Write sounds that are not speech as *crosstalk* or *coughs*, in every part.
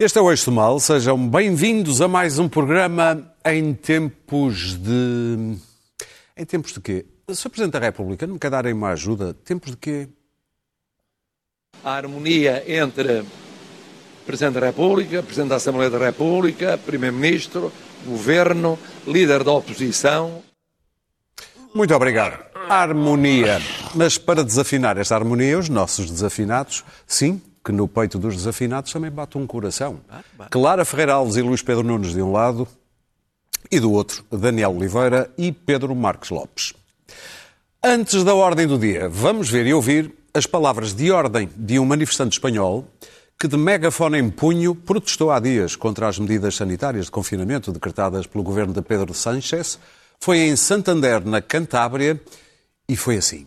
Este é o Eixo do Mal, sejam bem-vindos a mais um programa em tempos de. Em tempos de quê? Sr. Presidente da República, não me quer darem uma ajuda? Tempos de quê? A harmonia entre Presidente da República, Presidente da Assembleia da República, Primeiro-Ministro, Governo, líder da oposição. Muito obrigado. Harmonia. Mas para desafinar esta harmonia, os nossos desafinados, sim, que no peito dos desafinados também bate um coração. Clara Ferreira Alves e Luís Pedro Nunes de um lado e do outro Daniel Oliveira e Pedro Marques Lopes. Antes da ordem do dia, vamos ver e ouvir as palavras de ordem de um manifestante espanhol que, de megafone em punho, protestou há dias contra as medidas sanitárias de confinamento decretadas pelo governo de Pedro Sánchez. Foi em Santander, na Cantábria, e foi assim.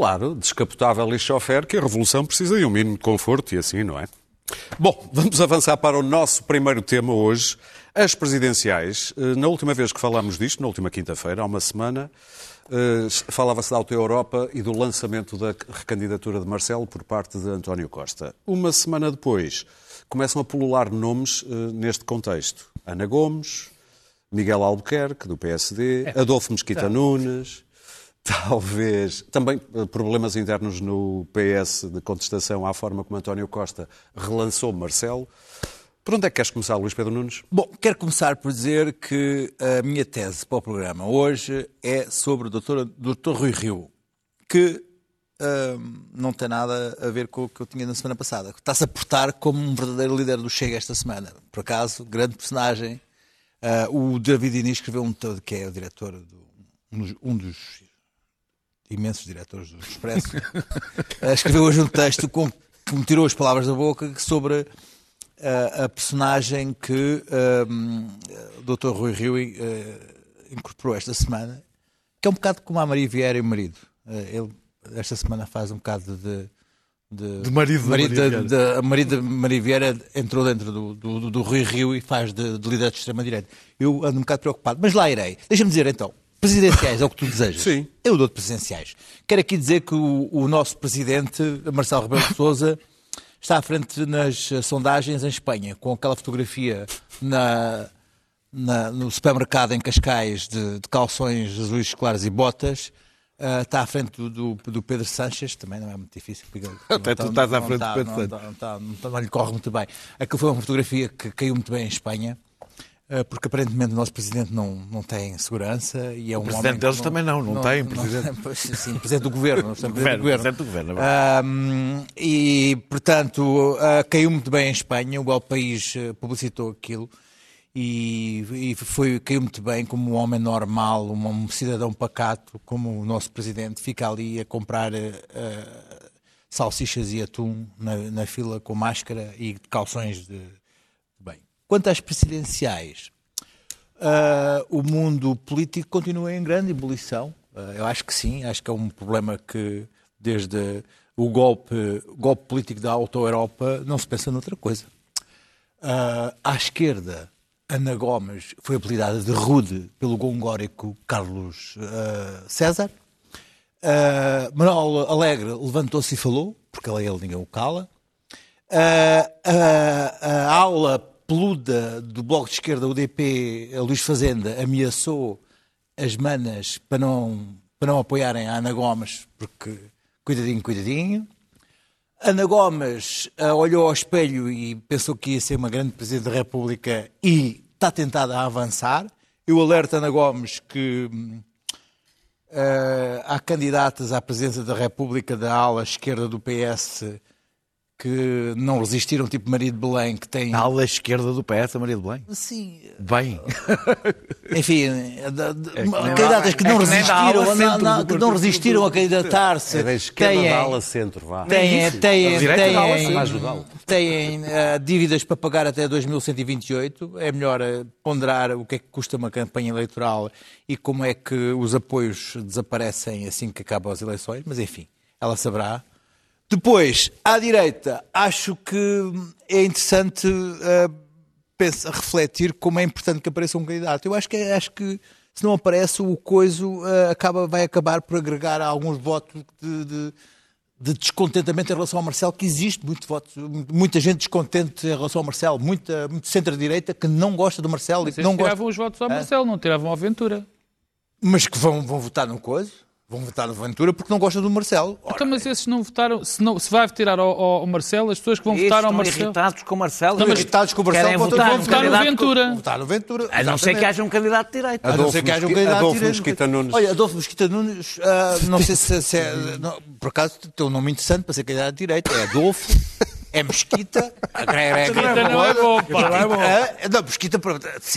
Claro, descapotável e chofer, que a revolução precisa de um mínimo de conforto e assim, não é? Bom, vamos avançar para o nosso primeiro tema hoje, as presidenciais. Eh, na última vez que falámos disto, na última quinta-feira, há uma semana, eh, falava-se da Auto Europa e do lançamento da recandidatura de Marcelo por parte de António Costa. Uma semana depois, começam a pulular nomes eh, neste contexto. Ana Gomes, Miguel Albuquerque, do PSD, Adolfo Mesquita Nunes, talvez também eh, problemas internos no PS de contestação à forma como António Costa relançou Marcelo. Por onde é que queres começar, Luís Pedro Nunes? Bom, quero começar por dizer que a minha tese para o programa hoje é sobre o Dr. Dr. Rui Rio, que não tem nada a ver com o que eu tinha na semana passada. Está-se a portar como um verdadeiro líder do Chega esta semana. Por acaso, grande personagem. Ah, o David Inês escreveu um todo, que é o diretor, do, um dos imensos diretores do Expresso, *laughs* eh, escreveu hoje um texto com, que me tirou as palavras da boca sobre eh, a personagem que ehm, o Dr. Rui Rio eh, incorporou esta semana, que é um bocado como a Maria Vieira e o marido. Eh, ele, esta semana, faz um bocado de. De, De marido da Maria Vieira. da- a marido Maria Vieira entrou dentro do, do, do, do Rui Rio e faz de, de líder de extrema-direita. Eu ando um bocado preocupado, mas lá irei. Deixa-me dizer então, presidenciais é o que tu desejas. Sim. Eu dou de presidenciais. Quero aqui dizer que o, o nosso presidente, Marcelo Rebelo de Sousa, está à frente nas sondagens em Espanha, com aquela fotografia na, na- no supermercado em Cascais de, de calções azuis claros e botas. Ah, está à frente do, do- do Pedro Sanches, também não é muito difícil. porque Até tu está- estás à frente do está- Pedro não Sanches. não lhe corre muito bem. Aquilo foi uma fotografia que caiu muito bem em Espanha. Ah, Porque aparentemente o nosso presidente não, não tem segurança e é um presidente deles também não, não tem, *laughs* presidente. Pois, Sim, presidente do governo. não sei, presidente do Governo, governo. presidente do governo, é Ahm, e, portanto, ah, caiu muito bem em Espanha. O El País ah, publicitou aquilo e, e foi, caiu muito bem como um homem normal, um, um cidadão pacato, como o nosso presidente, fica ali a comprar ah, salsichas e atum na, na fila com máscara e calções de. Quanto às presidenciais, ah, o mundo político continua em grande ebulição. Ah, eu acho que sim, acho que é um problema que desde o golpe, golpe político da Auto-Europa não se pensa noutra coisa. Ah, à esquerda, Ana Gomes foi apelidada de rude pelo gongórico Carlos ah, César. Uh, Manuel Alegre levantou-se e falou, porque ele, ele ninguém o cala. Uh, a aula peluda do Bloco de Esquerda, o DP, a Luís Fazenda, ameaçou as manas para não, para não apoiarem a Ana Gomes, porque cuidadinho, cuidadinho. Ana Gomes ah, olhou ao espelho e pensou que ia ser uma grande Presidente da República e está tentada a avançar. Eu alerto Ana Gomes que ah, há candidatas à presidência da República da ala esquerda do PS que não resistiram, tipo Maria de Belém, que tem... Na ala esquerda do PS, a Maria de Belém. Sim, Bem. *laughs* enfim, nem candidatas da- que é não ala resistiram, na- do que não resistiram a candidatar-se. É da esquerda têm- da ala centro, vá. têm, têm, ala têm, legal. têm ah, dívidas para pagar até 2128. É melhor ah, ponderar o que é que custa uma campanha eleitoral e como é que os apoios desaparecem assim que acabam as eleições, mas enfim, ela saberá. Depois, à direita, acho que é interessante uh, pensa, refletir como é importante que apareça um candidato. Eu acho que, acho que se não aparece, o coiso uh, acaba, vai acabar por agregar alguns votos de, de, de, descontentamento em relação ao Marcelo, que existe muito voto, muita gente descontente em relação ao Marcelo, muita, muito centro-direita que não gosta do Marcelo. Mas e não tiravam gosta... os votos ao Marcelo, não tiravam ao Aventura. Mas que vão, vão votar no coiso? Vão votar no Ventura porque não gostam do Marcelo. Ora, então, mas esses não votaram, se, não, se vai tirar ao, ao, Marcelo, as pessoas que vão votar ao Marcelo. irritados com o Marcelo. Estão irritados com o Marcelo, vão votar, vão votar no Ventura. Vão votar no Ventura. A não ser que haja um candidato de direita. A não ser que haja um candidato Adolfo de direita. Mesquita Nunes. Olha, Adolfo Mesquita Nunes, uh, não sei se, se é. Não, por acaso tem um nome interessante para ser candidato de direita. É Adolfo. É Mesquita. É, Mesquita não é bom, pá. Não, é bom. não, Mesquita.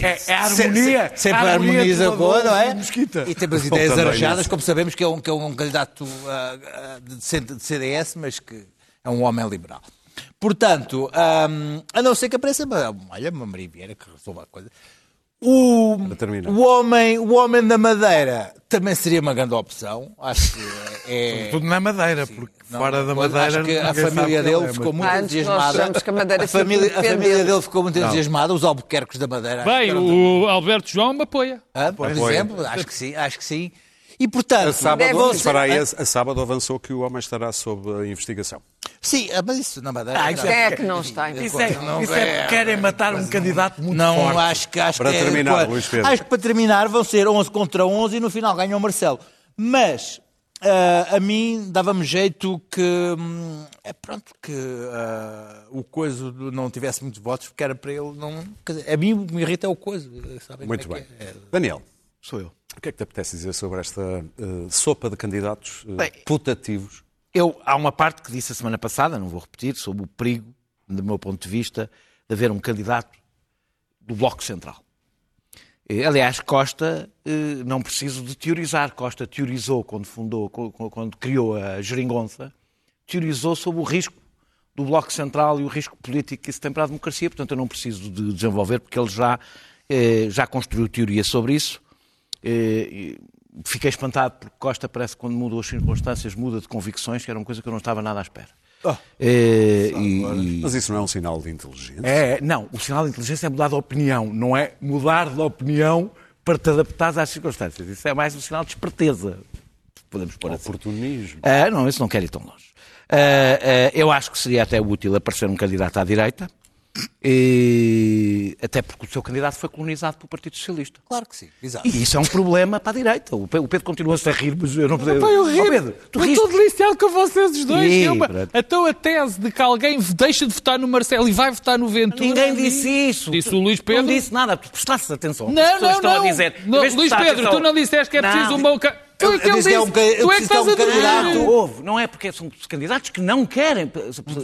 É, é a harmonia. Se, sempre a harmonia harmoniza do boa, não é? Mesquita. E tem umas ideias *laughs* isso. como sabemos que é um, que é um candidato uh, de, de CDS, mas que é um homem liberal. Portanto, um, a não ser que apareça, olha, uma Maria Vieira que resolva a coisa. O, o, homem, o homem da Madeira também seria uma grande opção. Acho que é. Tudo na Madeira, porque Não, fora da Madeira. Acho que a sabe família dele é, ficou muito Antes entusiasmada. que a Madeira a família, a família dele ficou muito entusiasmada. Os albuquerques da Madeira. Bem, o Alberto João me apoia. Ah, por Apoia. exemplo, acho que sim, acho que sim. E portanto, A sábado, ser- a, a sábado avançou que o homem estará sob a investigação. Sim, ah, mas isso na Madeira. Ah, isso Quem é que não está em Isso é, Não isso é é- porque querem matar um candidato muito Não, forte. acho que acho Para que é- terminar, claro, Luís Pedro. Acho que para terminar vão ser 11 contra 11 e no final ganha o Marcelo. Mas ah, a mim dava-me jeito que hum, é pronto que ah, o coiso não tivesse muitos votos porque era para ele não. quer dizer, a mim me irrita é o coiso. sabem Muito é bem. que é? Daniel, Sou eu. o que é que te apetece dizer sobre esta eh, sopa de candidatos Bem, putativos? Eu, há uma parte que disse a semana passada, não vou repetir, sobre o perigo, do meu ponto de vista, de haver um candidato do Bloco Central. Eh, Aliás, Costa, eh, não preciso de teorizar. Costa teorizou quando fundou, quando criou a Geringonça, teorizou sobre o risco do Bloco Central e o risco político que isso tem para a democracia. Portanto, eu não preciso de desenvolver, porque ele já, eh, já construiu teoria sobre isso. Fiquei espantado porque Costa parece que quando muda as circunstâncias muda de convicções, que era uma coisa que eu não estava nada à espera. Eh, e- e- Mas isso não é um sinal de inteligência? é, não, o sinal de inteligência é mudar de opinião, não é mudar de opinião para te adaptares às circunstâncias. Isso é mais um sinal de esperteza, podemos pôr assim. Oportunismo. Ah, não, isso não quero ir tão longe. Ah, ah, eu acho que seria até útil aparecer um candidato à direita, e- até porque o seu candidato foi colonizado pelo Partido Socialista. Claro que sim, exato. E isso é um problema para a direita. O Pe- o Pedro continua-se a rir, mas eu não podia... Pá, eu Oh, ri. Pedro, tu eu estou deliciado com vocês os dois. Ih, É uma-. Então a tese de que alguém deixa de votar no Marcelo e vai votar no Ventura. Ninguém disse isso. Disse o Luís Pedro. Não disse nada, prestaste atenção. Não, As pessoas não, estão não. a dizer. Não, Luís Pedro, atenção- tu não disseste que é preciso Não. um bom. É que ele disse é um eu Tu é que estás um a candidato. Houve, não é porque são candidatos que não querem,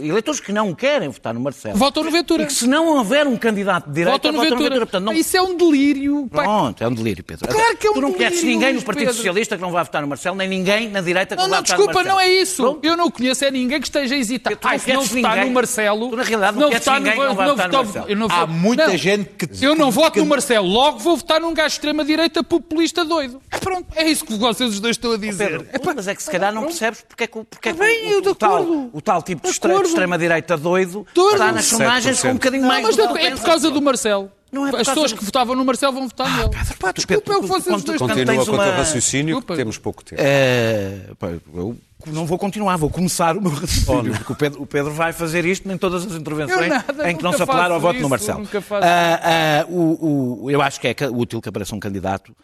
eleitores que não querem votar no Marcelo. Votam no Ventura. E que se não houver um candidato de direita, Votam no votam Ventura. Portanto, não... Isso é um delírio. pá. Pronto, é um delírio, Pedro. Claro que é um tu não delírio, ninguém no Partido Pedro. Socialista que não vai votar no Marcelo, nem ninguém na direita que Não, não, não, vai votar no desculpa, Marcelo. não é isso. Pronto. Eu não conheço é ninguém que esteja a hesitar. Tu não Ai, se não conheces votar ninguém. no Marcelo. Tu, na realidade, não conheces votar ninguém que não vai votar no Marcelo. não Há muita não. gente que- Eu não voto no Marcelo, logo vou votar num gajo de extrema-direita populista doido. Pronto, é isso que vocês os dois estão a dizer. Pedro, pô, mas é que se calhar não percebes porque é que, o- porque é que bem, o, eu o tal, o tal tipo de, De extrema-direita doido está nas sondagens com um bocadinho Não, mais mas do é, que é por pensas. causa do Marcelo. Não é As pessoas do- que votavam no Marcelo vão votar nele. Pá, desculpa, é o que vocês os dois Continua tens com o teu raciocínio, Desculpa. temos pouco tempo. É, pá, eu não vou continuar, vou começar o meu raciocínio, porque o Pedro, o Pedro vai fazer isto em todas as intervenções Eu nada, em que não se apelar ao voto no isso, Marcelo. nunca faço Ah, ah, o- o- eu acho que é útil que apareça um candidato eh,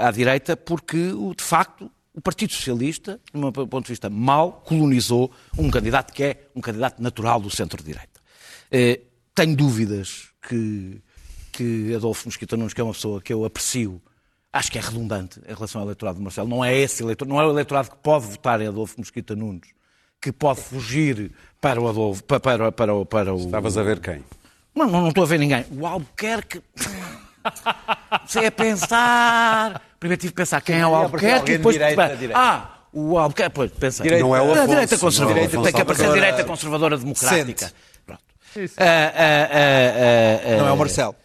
à direita, porque, de facto, o Partido Socialista, do meu ponto de vista, mal colonizou um candidato que é um candidato natural do centro-direita. Eh, tenho dúvidas que, que Adolfo Mosquita Nunes, que é uma pessoa que eu aprecio, acho que é redundante em relação ao eleitorado de Marcelo. Não é esse eleitor, não é o eleitorado que pode votar em Adolfo Mosquita Nunes, que pode fugir para o Adolfo, para, para, para, para o... Estavas a ver quem? Não, não, não estou a ver ninguém. O Albuquerque. Você é pensar. Primeiro tive que pensar quem é o de Albuquerque e depois. direita, direita. Ah, o Albuquerque. Pois, pensa. Direita. Não é o A Afonso, direita não é o conservadora. Afonso Tem que aparecer a direita conservadora democrática. Sente. Pronto. Ah, ah, ah, ah, Não é o ah, Marcelo.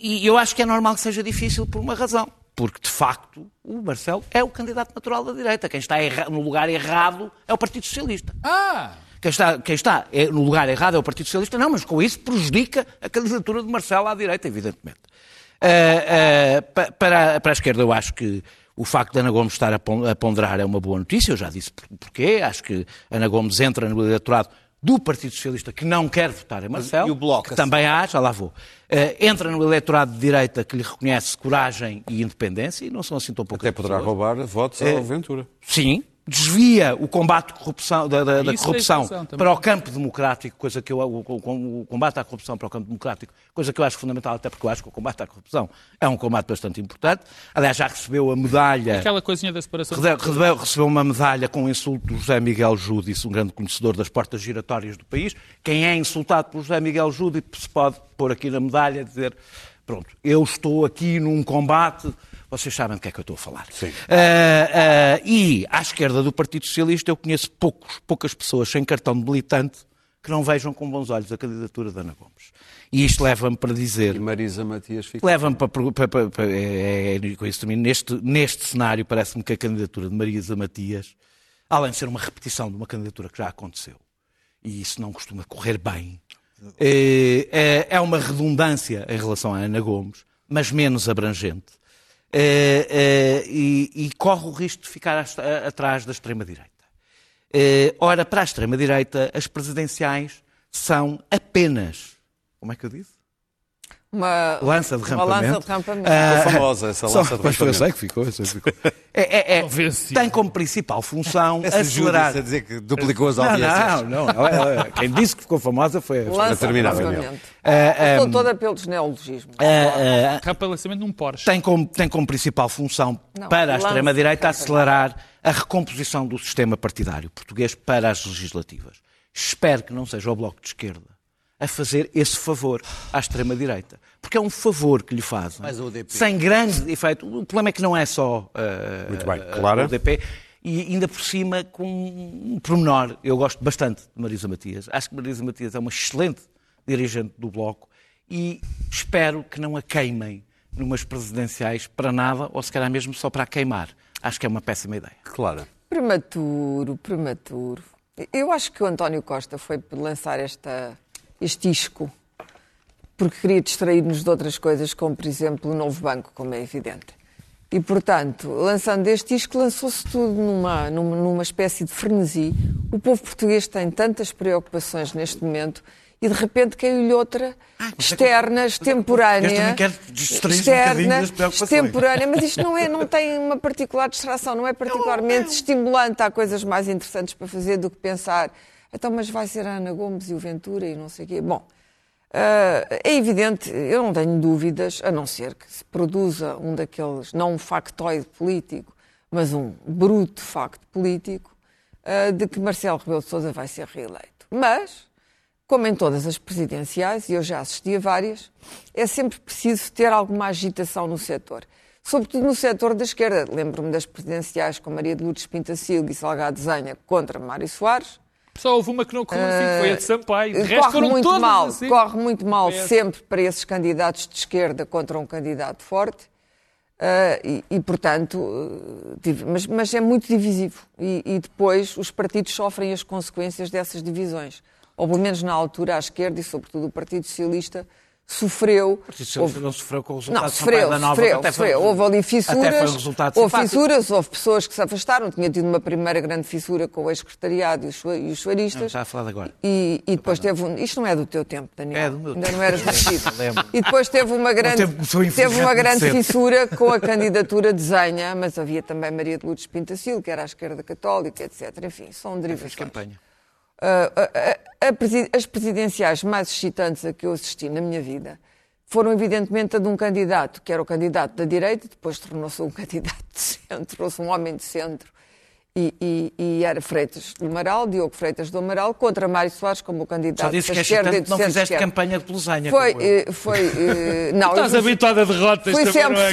E eu acho que é normal que seja difícil por uma razão. porque de facto o Marcelo é o candidato natural da direita. Quem está no lugar errado é o Partido Socialista. Ah! Quem está, quem está é- no lugar errado é o Partido Socialista, não, mas com isso prejudica a candidatura de Marcelo à direita, evidentemente. Ah, ah, pa- para, para a esquerda, eu acho que o facto de Ana Gomes estar a pon- a ponderar é uma boa notícia, eu já disse por- porquê. Acho que Ana Gomes entra no eleitorado do Partido Socialista que não quer votar em Marcelo, e o Bloco? que também há, já lá vou. Ah, entra no eleitorado de direita que lhe reconhece coragem e independência, e não são assim tão poucas Até poderá pessoas. roubar votos ao Ventura. Sim, desvia o combate corrupção, da, da- da Isso é corrupção também. para o campo democrático, coisa que eu, o, o- o combate à corrupção para o campo democrático, coisa que eu acho fundamental, até porque eu acho que o combate à corrupção é um combate bastante importante. Aliás, já recebeu a medalha. Aquela coisinha da separação. Recebeu, recebeu uma medalha com o insulto do José Miguel Júdice, um grande conhecedor das portas giratórias do país. Quem é insultado pelo José Miguel Júdice se pode pôr aqui na medalha e dizer: pronto, eu estou aqui num combate. Vocês sabem do que é que eu estou a falar. Ah, ah, e à esquerda do Partido Socialista eu conheço poucos, poucas pessoas sem cartão de militante que não vejam com bons olhos a candidatura de Ana Gomes. E isto leva-me para dizer E Marisa Matias fica. Leva-me para. para, para, para é, é, termino. Neste, neste cenário, parece-me que a candidatura de Marisa Matias, além de ser uma repetição de uma candidatura que já aconteceu, e isso não costuma correr bem, é, é- é uma redundância em relação à Ana Gomes, mas menos abrangente, é, é, e, e corre o risco de ficar atrás da extrema-direita. Eh, ora, para a extrema-direita, as presidenciais são apenas. Como é que eu disse? Uma Lança de Uma rampamento. lança de rampamento. Ficou famosa essa Só- lança de Pois foi, eu rampamento. sei que ficou, eu sei que ficou. *laughs* É, é- é- tem como principal função Essa acelerar. A dizer que duplicou as Não, audiências. não, não. Ela- ela- Quem disse que ficou famosa foi a lança de rampamento. Ah, Estou toda pelos neologismos. ah, Rapalançamento num Porsche. tem como, tem como principal função Não, para a extrema-direita de acelerar a recomposição do sistema partidário português para as legislativas. Espero que não seja o Bloco de Esquerda a fazer esse favor à extrema-direita. Porque é um favor que lhe fazem, Mas o UDP. sem grande efeito. O problema é que não é só ah, Muito bem. Clara? o UDP. E ainda por cima com um pormenor. Eu gosto bastante de Marisa Matias. Acho que Marisa Matias é uma excelente dirigente do Bloco e espero que não a queimem numas presidenciais para nada ou se calhar mesmo só para a queimar. Acho que é uma péssima ideia. Clara. Prematuro, prematuro. Eu acho que o António Costa foi lançar esta, este isco porque queria distrair-nos de outras coisas, como, por exemplo, o novo banco, como é evidente. E, portanto, lançando este isco, lançou-se tudo numa, numa, numa espécie de frenesi. O povo português tem tantas preocupações neste momento e, de repente, caiu-lhe outra externa, extemporânea. Este também quer distrair-se um bocadinho das preocupações. extemporânea, mas isto não, é, não *laughs* tem uma particular distração, não é particularmente estimulante. Há coisas mais interessantes para fazer do que pensar. Então, mas vai ser a Ana Gomes e o Ventura e não sei o quê. Bom, ah, é evidente, eu não tenho dúvidas, a não ser que se produza um daqueles, não um factoide político, mas um bruto facto político, ah, de que Marcelo Rebelo de Sousa vai ser reeleito. Mas, como em todas as presidenciais, e eu já assisti a várias, é sempre preciso ter alguma agitação no setor. Sobretudo no setor da esquerda. Lembro-me das presidenciais com Maria de Lourdes Pintacilgo e Salgado Zenha contra Mário Soares. Só houve uma que não correu assim, foi a de Sampaio. De resto corre muito mal, assim. corre muito mal PS. sempre para esses candidatos de esquerda contra um candidato forte. Ah, e, e, portanto, eh, mas, mas é muito divisivo. E, e depois os partidos sofrem as consequências dessas divisões. Ou pelo menos na altura, a esquerda e, sobretudo, o Partido Socialista sofreu. Socialista não sofreu com o resultado Não, sofreu, da Nova, sofreu, até foi- sofreu. Houve ali foi fissuras, houve fissuras, houve pessoas que se afastaram. Tinha tido uma primeira grande fissura com o ex-secretariado e os suaristas. está a falar agora. E, e depois teve um. Isto não é do teu tempo, Daniel. É do meu Ainda tempo. não eras nascido. *laughs* E depois teve uma grande, teve uma grande fissura *laughs* com a candidatura de Zenha, mas havia também Maria de Lourdes Pintacil, que era à esquerda católica, etc. Enfim, são Fez derivações. campanha. As presidenciais mais excitantes a que eu assisti na minha vida foram, evidentemente, a de um candidato, que era o candidato da direita, depois tornou-se um *laughs* candidato de centro, tornou-se um homem de centro, e, e- e era Freitas do Amaral, Diogo Freitas do Amaral, contra Mário Soares como candidato Só disse que esquerda do não fizeste campanha de Pelusanha. Foi, eh, foi, eh, *laughs* não, Estás habituado a derrotas Fui sempre é?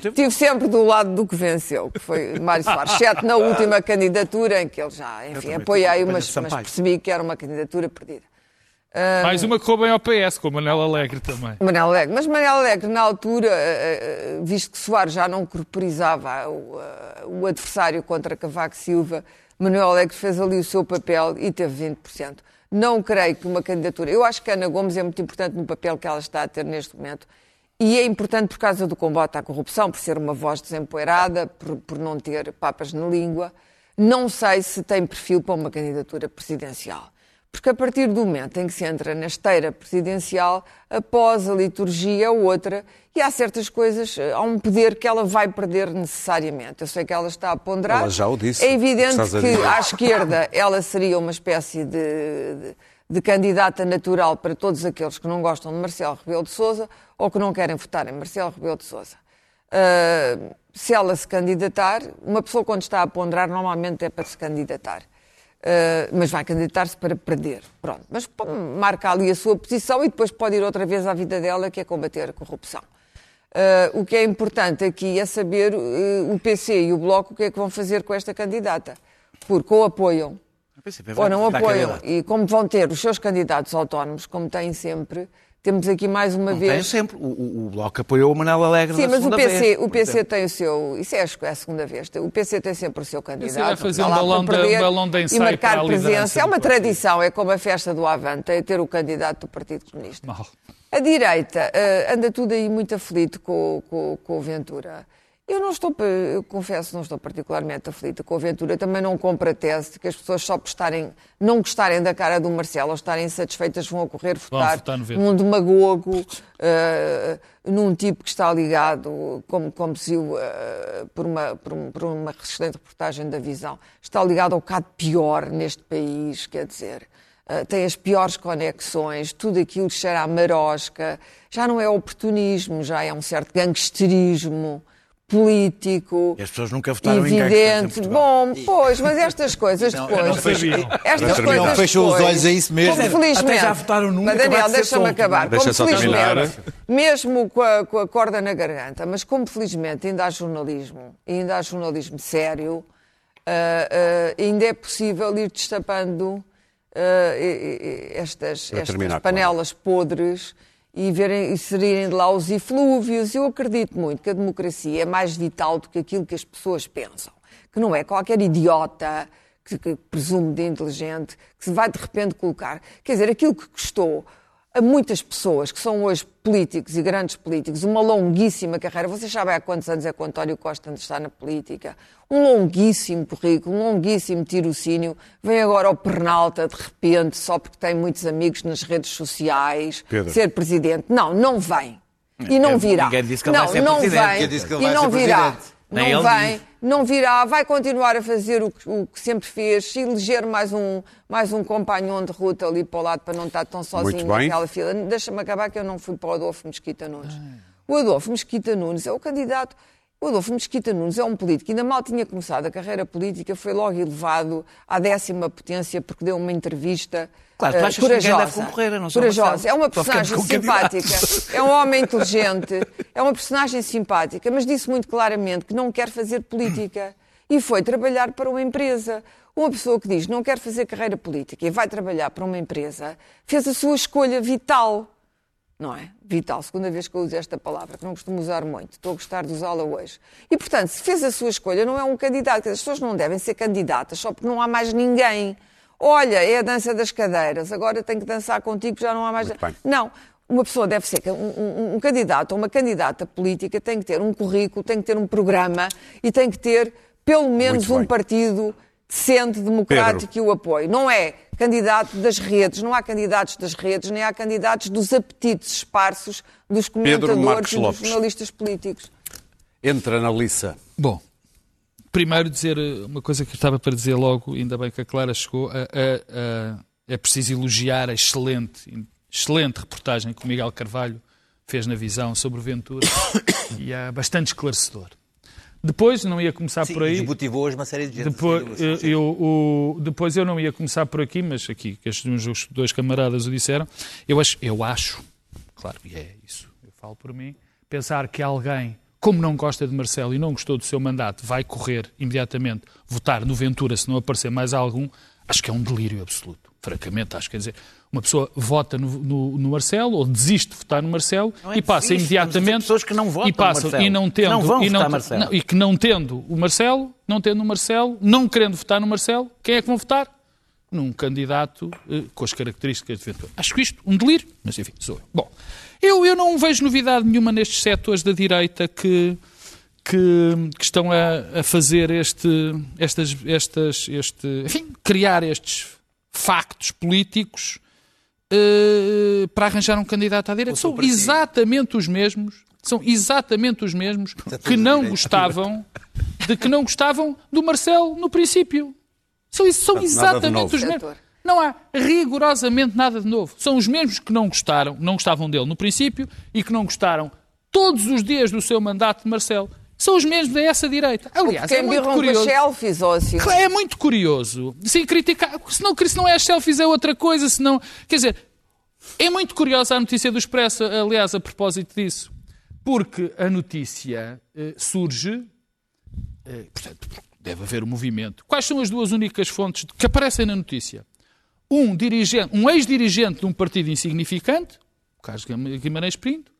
tive- Estive sempre do lado do que venceu, que foi Mário Soares. Exceto na última *laughs* candidatura, em que ele já, enfim, apoiei, mas, mas percebi que era uma candidatura perdida. Mais uma que roubem ao PS, com o Manela Alegre também. Manel Alegre. Mas Manel Alegre, na altura, eh, eh, visto que Soares já não corporizava o, eh, o adversário contra Cavaco Silva, Manuel Alegre fez ali o seu papel e teve 20%. Não creio que uma candidatura. Eu acho que Ana Gomes é muito importante no papel que ela está a ter neste momento. E é importante por causa do combate à corrupção, por ser uma voz desempoeirada, por, por não ter papas na língua. Não sei se tem perfil para uma candidatura presidencial. Porque a partir do momento em que se entra na esteira presidencial, após a liturgia é outra, e há certas coisas, eh, há um poder que ela vai perder necessariamente. Eu sei que ela está a ponderar. Ela já o disse, É evidente que à esquerda ela seria uma espécie de, de, de candidata natural para todos aqueles que não gostam de Marcelo Rebelo de Sousa ou que não querem votar em Marcelo Rebelo de Sousa. Uh, se ela se candidatar, uma pessoa quando está a ponderar normalmente é para se candidatar. Uh, mas vai candidatar-se para perder. Pronto. Mas marca ali a sua posição e depois pode ir outra vez à vida dela, que é combater a corrupção. Uh, o que é importante aqui é saber uh, o PC e o Bloco o que é que vão fazer com esta candidata. Porque ou apoiam ou não apoiam. E como vão ter os seus candidatos autónomos, como têm sempre, temos aqui mais uma Não vez. tem sempre. O, o- o Bloco apoiou o Manela Alegre Sim, na mas o PC, vez, o PC exemplo. tem o seu. Isso é a segunda vez. O PC tem sempre o seu candidato. vai fazer um balão para de- perder balão de E marcar para a liderança presença. É uma tradição, é como a festa do Avante, é ter o candidato do Partido Comunista. Mal. A direita eh, anda tudo aí muito aflito com, com, com o Ventura. Eu não estou, eu confesso, não estou particularmente aflita com o Ventura. Também não compro a tese de que as pessoas só por estarem, não gostarem da cara do Marcelo ou estarem insatisfeitas vão ocorrer votar, votar num demagogo, eh, num tipo que está ligado, como, como se eh, por, uma, por, um- por uma excelente reportagem da Visão, está ligado ao bocado pior neste país, quer dizer. Uh, tem as piores conexões, tudo aquilo cheira a marosca, já não é oportunismo, já é um certo gangsterismo político. E as pessoas nunca votaram gangsters em Evidente. Portugal. Bom, pois, mas estas coisas depois. não sabiam. Estas Não coisas fecham os olhos a isso mesmo. Como felizmente. Até já votaram e Mas Daniel, deixa-me acabar. Deixa como só terminar. mesmo com a, com a corda na garganta, mas como felizmente ainda há jornalismo, ainda há jornalismo sério, ah, ah, ainda é possível ir destapando e- estas, estas terminar, panelas podres e verem, inserirem de lá os eflúvios. Eu acredito muito que a democracia é mais vital do que aquilo que as pessoas pensam. Que não é qualquer idiota que, que presume de inteligente que se vai de repente colocar. Quer dizer, aquilo que custou a muitas pessoas que são hoje políticos e grandes políticos uma longuíssima carreira. Vocês sabem há quantos anos é que o António Costa está na política? Um longuíssimo currículo, um longuíssimo tirocínio. Vem agora ao Pernalta, de repente, só porque tem muitos amigos nas redes sociais, Pedro. ser presidente. Não, não vem. E não virá. Ninguém disse que ele não, vai ser não presidente. vem. Ninguém disse que ele e vai não ser virá. presidente. Nem Não ele vem, disse. não virá, vai continuar a fazer o que, o que sempre fez, se eleger mais um, mais um companhão de ruta ali para o lado para não estar tão sozinho naquela fila. Deixa-me acabar que eu não fui para o Adolfo Mesquita Nunes. O Adolfo Mesquita Nunes é o candidato. O Adolfo Mesquita Nunes é um político, ainda mal tinha começado a carreira política, foi logo elevado à décima potência porque deu uma entrevista Claro, tu eh, achas que corajosa. deve concorrer, não corajosa. É uma personagem simpática, é um homem inteligente, é uma personagem simpática, mas disse muito claramente que não quer fazer política e foi trabalhar para uma empresa. Uma pessoa que diz não quer fazer carreira política e vai trabalhar para uma empresa fez a sua escolha vital. Não é? Vital, segunda vez que eu uso esta palavra, que não costumo usar muito, estou a gostar de usá-la hoje. E, portanto, se fez a sua escolha, não é um candidato. As pessoas não devem ser candidatas só porque não há mais ninguém. Olha, é a dança das cadeiras, agora tenho que dançar contigo, já não há mais. Não. Uma pessoa deve ser um, um- um candidato ou uma candidata política, tem que ter um currículo, tem que ter um programa e tem que ter pelo menos um partido decente, democrático Pedro. que o apoie. Não é candidato das redes, não há candidatos das redes, nem há candidatos dos apetites esparsos dos comentadores e dos Lopes. jornalistas políticos. Entra na liça. Bom, primeiro dizer eh, uma coisa que eu estava para dizer logo, ainda bem que a Clara chegou. a- a- a- é preciso elogiar a excelente, excelente reportagem que o Miguel Carvalho fez na visão sobre o Ventura *coughs* e é bastante esclarecedor. Depois, não ia começar Sim, por aí. desmotivou uma série de gente. Depois eu, o- depois eu não ia começar por aqui, mas aqui que estes dois camaradas o disseram. Eu acho, eu acho, claro que é isso, eu falo por mim, pensar que alguém, como não gosta de Marcelo e não gostou do seu mandato, vai correr imediatamente votar no Ventura se não aparecer mais algum, acho que é um delírio absoluto. Francamente, acho que quer dizer, uma pessoa vota no, no, no Marcelo ou desiste de votar no Marcelo é e passa desiste, imediatamente pessoas que não votam e Marcelo, e não tendo não vão e, votar não, Marcelo. não, e que não tendo o Marcelo, não tendo o Marcelo, não querendo votar no Marcelo, quem é que vão votar? Num candidato eh, com as características de Ventura. Acho que isto um delírio, mas enfim, sou eu. Bom, eu, eu não vejo novidade nenhuma nestes setores da direita que, que, que estão a, a fazer este, estas, estas, este, enfim, criar estes factos políticos eh, para arranjar um candidato à direita. São exatamente os mesmos, são exatamente os mesmos que não gostavam *laughs* de que não gostavam do Marcelo no princípio. São, são exatamente os mesmos. Não há rigorosamente nada de novo. São os mesmos que não gostaram, não gostavam dele no princípio e que não gostaram todos os dias do seu mandato de Marcelo. São os mesmos da essa direita. Aliás, é muito birram com as curioso. selfies ou assim. É muito curioso. Sem criticar. Se não, se não é as selfies, é outra coisa. Se não, quer dizer, é muito curiosa a notícia do Expresso, aliás, a propósito disso. Porque a notícia eh, surge. eh, portanto, deve haver um movimento. Quais são as duas únicas fontes que aparecem na notícia? Um, dirigente, um ex-dirigente de um partido insignificante, o Carlos Guimarães Pinto,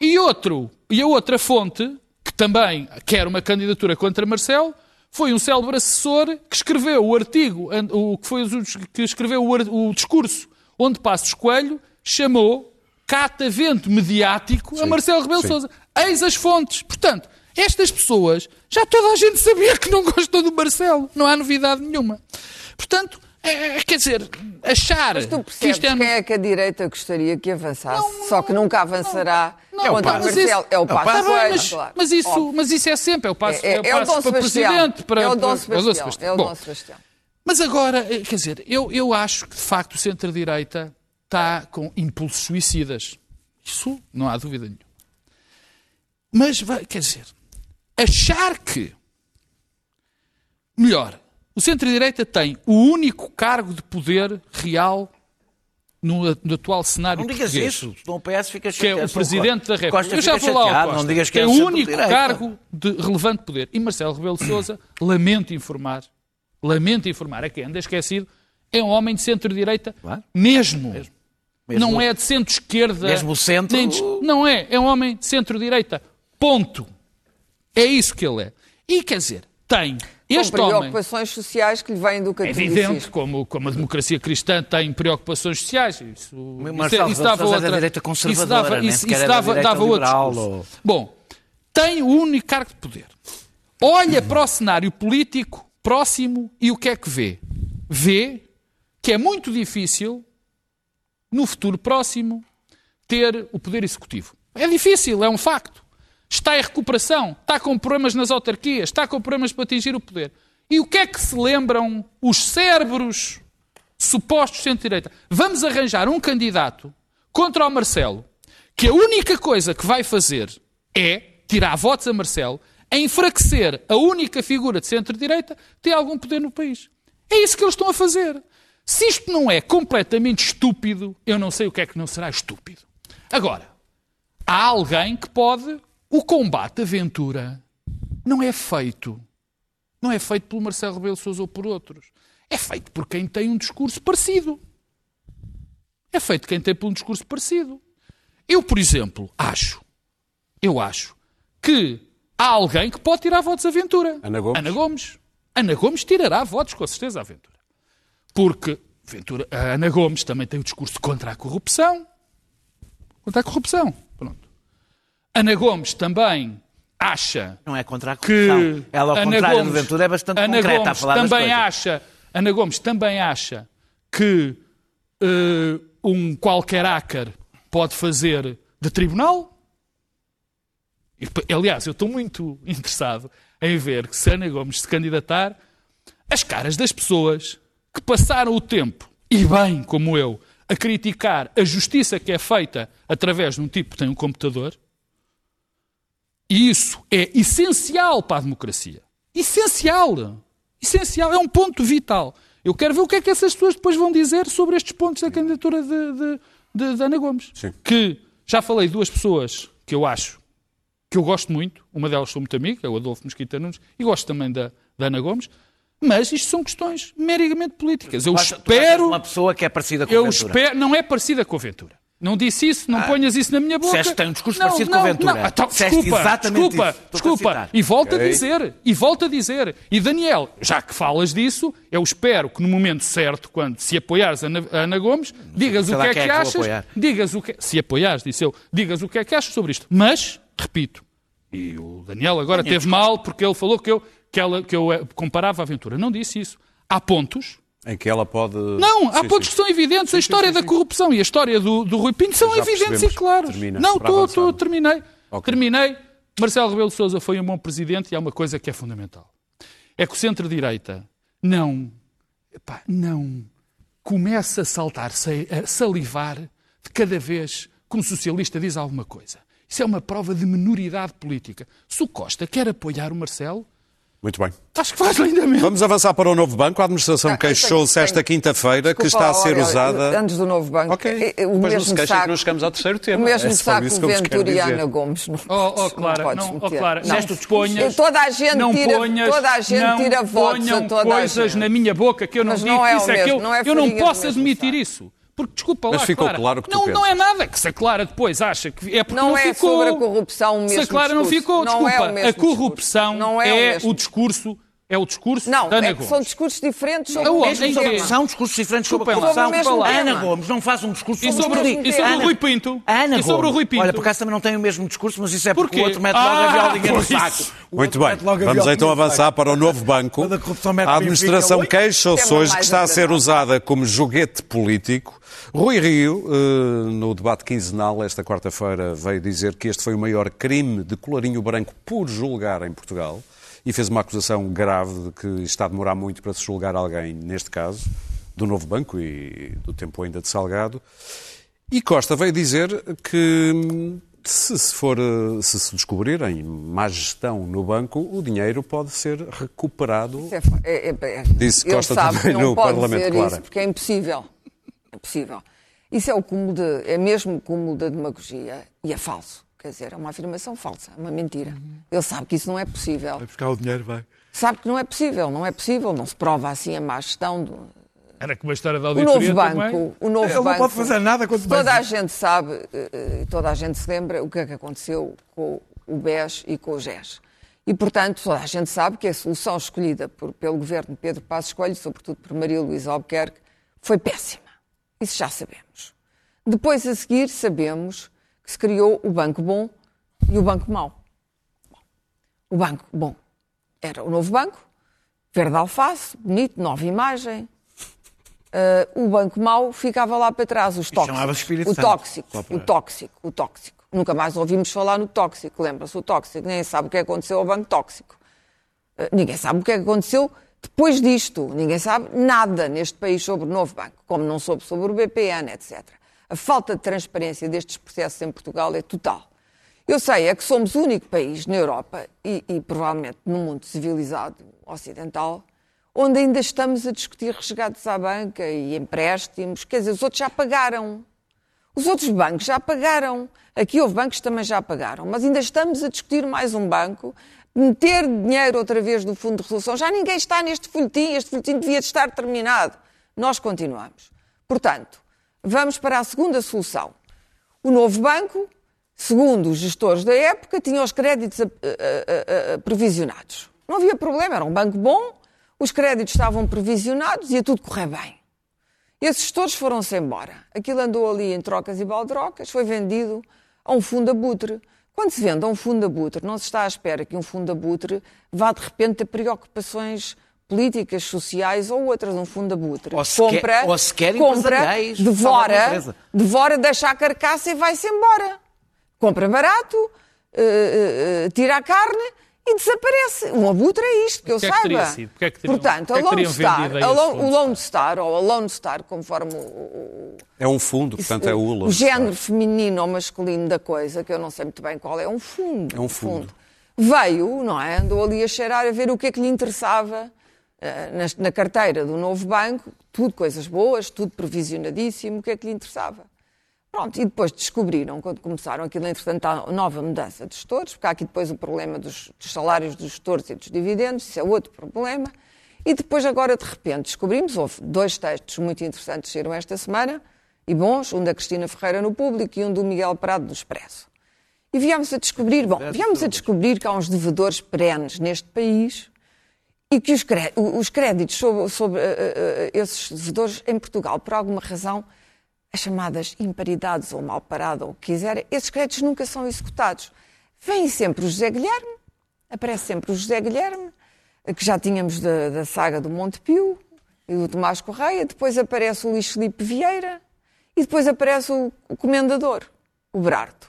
e, outro, e a outra fonte, também quer uma candidatura contra Marcelo, foi um célebre assessor que escreveu o artigo, o, que, foi, que escreveu o, o discurso onde Passos Coelho chamou catavento mediático a Marcelo Rebelo sim. Sousa. Eis as fontes. Portanto, estas pessoas, já toda a gente sabia que não gostou do Marcelo. Não há novidade nenhuma. Portanto, é- é- quer dizer, achar Mas tu que isto é... quem é que a direita gostaria que avançasse, só que nunca avançará Não, mas o Marcelo. isso- É o Passo Tá bem, mas, claro. mas isso, Óbvio. mas isso é sempre, é o passo, É, é, é o passo para Sebastião. presidente. Para, É o Dom para- Sebastião. É o Dom Sebastião. mas agora, eh, quer dizer, eu, eu acho que de facto o centro-direita está com impulsos suicidas. Isso não há dúvida nenhuma. Mas, vai- quer dizer, achar que. Melhor, o centro-direita tem o único cargo de poder real no, no atual cenário Não digas português isso, senão o PS fica que é chateado. o Presidente da República. Eu já vou lá ao chateado, Costa. Não digas que Tem é o único cargo de relevante poder. E Marcelo Rebelo de Sousa, lamento informar, lamento informar, é que anda esquecido, é um homem de centro-direita Claro. mesmo. Mesmo. Não é de centro-esquerda. Mesmo o centro- nem de- Não é. É um homem de centro-direita. Ponto. É isso que ele é. E quer dizer, tem Com este homem. preocupações sociais que lhe vêm do É catolicismo. evidente, como, como a democracia cristã tem preocupações sociais. Isso, Marcelo isso, Rebelo de Sousa é da direita conservadora, isso dava, nem isso, isso é da dava, dava outro liberal, discurso. ou- Bom, tem o único cargo de poder. Olha para o cenário político próximo e o que é que vê? Vê que é muito difícil, no futuro próximo, ter o poder executivo. É difícil, é um facto. Está em recuperação, está com problemas nas autarquias, está com problemas para atingir o poder. E o que é que se lembram os cérebros supostos centro-direita? Vamos arranjar um candidato contra o Marcelo que a única coisa que vai fazer é tirar votos a Marcelo, a enfraquecer a única figura de centro-direita que tem algum poder no país. É isso que eles estão a fazer. Se isto não é completamente estúpido, eu não sei o que é que não será estúpido. Agora, há alguém que pode. O combate à aventura não é feito. Não é feito pelo Marcelo Rebelo Sousa ou por outros. É feito por quem tem um discurso parecido. É feito quem tem por um discurso parecido. Eu, por exemplo, acho, eu acho que há alguém que pode tirar votos à aventura. Ana Gomes? Ana Gomes. Ana Gomes tirará votos, com certeza, à aventura. Porque Ventura, a Ana Gomes também tem o discurso contra a corrupção. Contra a corrupção. Ana Gomes também acha Não é contra a que. Ela, ao Ana contrário Gomes, do Ventura, é bastante Ana concreta a Gomes falar das também coisas. acha, Ana Gomes também acha que eh, um qualquer hacker pode fazer de tribunal. Aliás, eu estou muito *laughs* interessado em ver que se Ana Gomes se candidatar, as caras das pessoas que passaram o tempo, e bem como eu, a criticar a justiça que é feita através de um tipo que tem um computador, e isso é essencial para a democracia. Essencial. Essencial. É um ponto vital. Eu quero ver o que é que essas pessoas depois vão dizer sobre estes pontos da candidatura de, de, de- de Ana Gomes. Sim. Que já falei de duas pessoas que eu acho que eu gosto muito. Uma delas sou muito amigo, é o Adolfo Mesquita Nunes, e gosto também da, da Ana Gomes. Mas isto são questões meramente políticas. Eu espero. uma pessoa que é parecida com Eu o Ventura. espero. Não é parecida com a Ventura. Não disse isso, não ponhas isso na minha boca. disseste que tem um discurso não, parecido não, com o Ventura. Não, então, Disseste desculpa, exatamente desculpa, isso. A desculpa. E volto Ok. a dizer, e volto a dizer. E Daniel, já que falas disso, eu espero que no momento certo, quando se apoiares a Ana, a Ana Gomes, digas sei o que é que é que achas. apoiar. Digas o que se apoiares, disse eu, digas o que é que achas sobre isto. Mas, repito, e o Daniel agora teve mal porque ele falou que eu, que ela, que eu eh, comparava a aventura. Não disse isso. Há pontos Em que ela pode. não, há Sim, pontos sim. que são evidentes. a história da corrupção e a história do, do Rui Pinto são Já evidentes e claros. Termina, não, estou, terminei. Ok. Terminei. Marcelo Rebelo de Sousa foi um bom presidente e há uma coisa que é fundamental. É que o centro-direita não, epá, não começa a saltar, a salivar de cada vez que um socialista diz alguma coisa. Isso é uma prova de minoridade política. Se o Costa quer apoiar o Marcelo, Muito bem. acho que faz lindamente. Vamos avançar para o novo banco. A administração Ah, eu queixou-se esta quinta-feira que está a ser olha, usada. Antes do novo banco. Ok. eh, O Depois não mesmo se queixa saco, que não chegamos ao terceiro tema. O mesmo É saco que Ventura e. Ana Gomes. Não, Oh, oh, podes- Clara, podes não, oh. Clara, Não. não tu ponhas, Toda a gente não tira, ponhas, toda a gente não tira votos a toda a coisas gente. na minha boca que eu não Mas digo, não é isso é que eu, não é eu não posso admitir saco. isso. Porque, desculpa lá, Mas ficou Clara, claro o que tu não, não é nada que se a Clara depois acha que é porque Não não, é ficou. sobre a corrupção o Se mesmo a Clara não discurso. ficou, Não é desculpa, o mesmo a corrupção discurso. Não é o é mesmo o discurso, é o discurso Não, da Ana é Gomes. são discursos diferentes sobre Aonde? o mesmo? São discursos diferentes sobre a corrupção. Sobre o mesmo A Ana. Gomes não faz um discurso sobre, o- mesmo e sobre tema. o Rui Pinto? Ana e sobre o Gomes. Rui Pinto? Olha, por acaso também não tem o mesmo discurso, mas isso é porque Porquê? o outro mete logo Ah, a violinha no por isso. saco. Muito bem, vamos então avançar para o novo banco. A administração queixa-se hoje que está a ser usada como joguete político. Rui Rio, eh, no debate quinzenal esta quarta-feira, veio dizer que este foi o maior crime de colarinho branco por julgar em Portugal e fez uma acusação grave de que está a demorar muito para se julgar alguém, neste caso, do novo banco e do tempo ainda de Salgado. E Costa veio dizer que se se for se se descobrirem má gestão no banco, o dinheiro pode ser recuperado. Isso é- é- é- é- Disse Costa sabe também não no pode Parlamento, dizer Clara. isso porque é impossível. É possível. Isso é o cúmulo de, é mesmo o cúmulo da demagogia e é falso. Quer dizer, é uma afirmação falsa, é uma mentira. Ele sabe que isso não é possível. Vai buscar o dinheiro, vai. Sabe que não é possível, não é possível, não se prova assim a má gestão do, Era como a história da o auditoria novo banco, também. o novo Ele não banco, pode fazer nada quanto mais Toda a isso. gente sabe, eh, eh, toda a gente se lembra o que é que aconteceu com o BES e com o GES. E, portanto, toda a gente sabe que a solução escolhida por- pelo governo de Pedro Passos Coelho, sobretudo por Maria Luísa Albuquerque, foi péssima. Isso já sabemos. Depois, a seguir, sabemos que se criou o Banco Bom e o Banco Mau. O Banco Bom era o novo banco, verde alface, bonito, nova imagem, Uh, o banco mau ficava lá para trás, os tóxicos. o tóxico, o tóxico, o tóxico. Nunca mais ouvimos falar no tóxico, lembra-se o tóxico, ninguém sabe o que aconteceu ao banco tóxico. Uh, ninguém sabe o que é que aconteceu depois disto, ninguém sabe nada neste país sobre o novo banco, como não soube sobre o BPN, etc. A falta de transparência destes processos em Portugal é total. Eu sei, é que somos o único país na Europa e, e provavelmente no mundo civilizado ocidental onde ainda estamos a discutir resgates à banca e empréstimos. Quer dizer, os outros já pagaram. Os outros bancos já pagaram. Aqui houve bancos que também já pagaram. Mas ainda estamos a discutir mais um banco, meter dinheiro outra vez no Fundo de Resolução. Já ninguém está neste folhetim. Este folhetim devia de estar terminado. Nós continuamos. Portanto, vamos para a segunda solução. O novo banco, segundo os gestores da época, tinha os créditos a- a- a- provisionados. Não havia problema, era um banco bom, os créditos estavam provisionados, ia tudo correr bem. Esses gestores foram-se embora. Aquilo andou ali em trocas e baldrocas, foi vendido a um fundo abutre. Quando se vende a um fundo abutre, não se está à espera que um fundo abutre vá de repente ter preocupações políticas, sociais ou outras. Um fundo abutre Ou sequer- compra, ou sequer compra devora, devora, deixa a carcaça e vai-se embora. Compra barato, eh, eh, tira a carne e desaparece. Um abutre é isto, que eu é que saiba. é que teriam- Portanto, é a Lone Star, a Lone o Lone Star, ou a Lone Star, conforme o, o- É um fundo, portanto é o o Lone género Star. feminino ou masculino da coisa, que eu não sei muito bem qual é, é um fundo. É um fundo. Veio, não é? Andou ali a cheirar a ver o que é que lhe interessava na, na carteira do novo banco, tudo coisas boas, tudo provisionadíssimo, o que é que lhe interessava. Pronto, e depois descobriram, quando começaram aquilo, entretanto, há nova mudança de gestores, porque há aqui depois o problema dos, dos salários dos gestores e dos dividendos, isso é outro problema. E depois, agora, de repente, descobrimos, houve dois textos muito interessantes que saíram esta semana, e bons, um da Cristina Ferreira no Público e um do Miguel Prado no Expresso. E viemos a descobrir, bom, viemos a descobrir que há uns devedores perenes neste país e que os, cré- os créditos sobre, sobre, eh, eh, esses devedores em Portugal, por alguma razão, as chamadas imparidades ou mal parado ou o que quiser, esses créditos nunca são executados. Vem sempre o José Guilherme, aparece sempre o José Guilherme, que já tínhamos da, da saga do Montepio e do Tomás Correia, depois aparece o Luís Filipe Vieira e depois aparece o, o Comendador, o Berardo.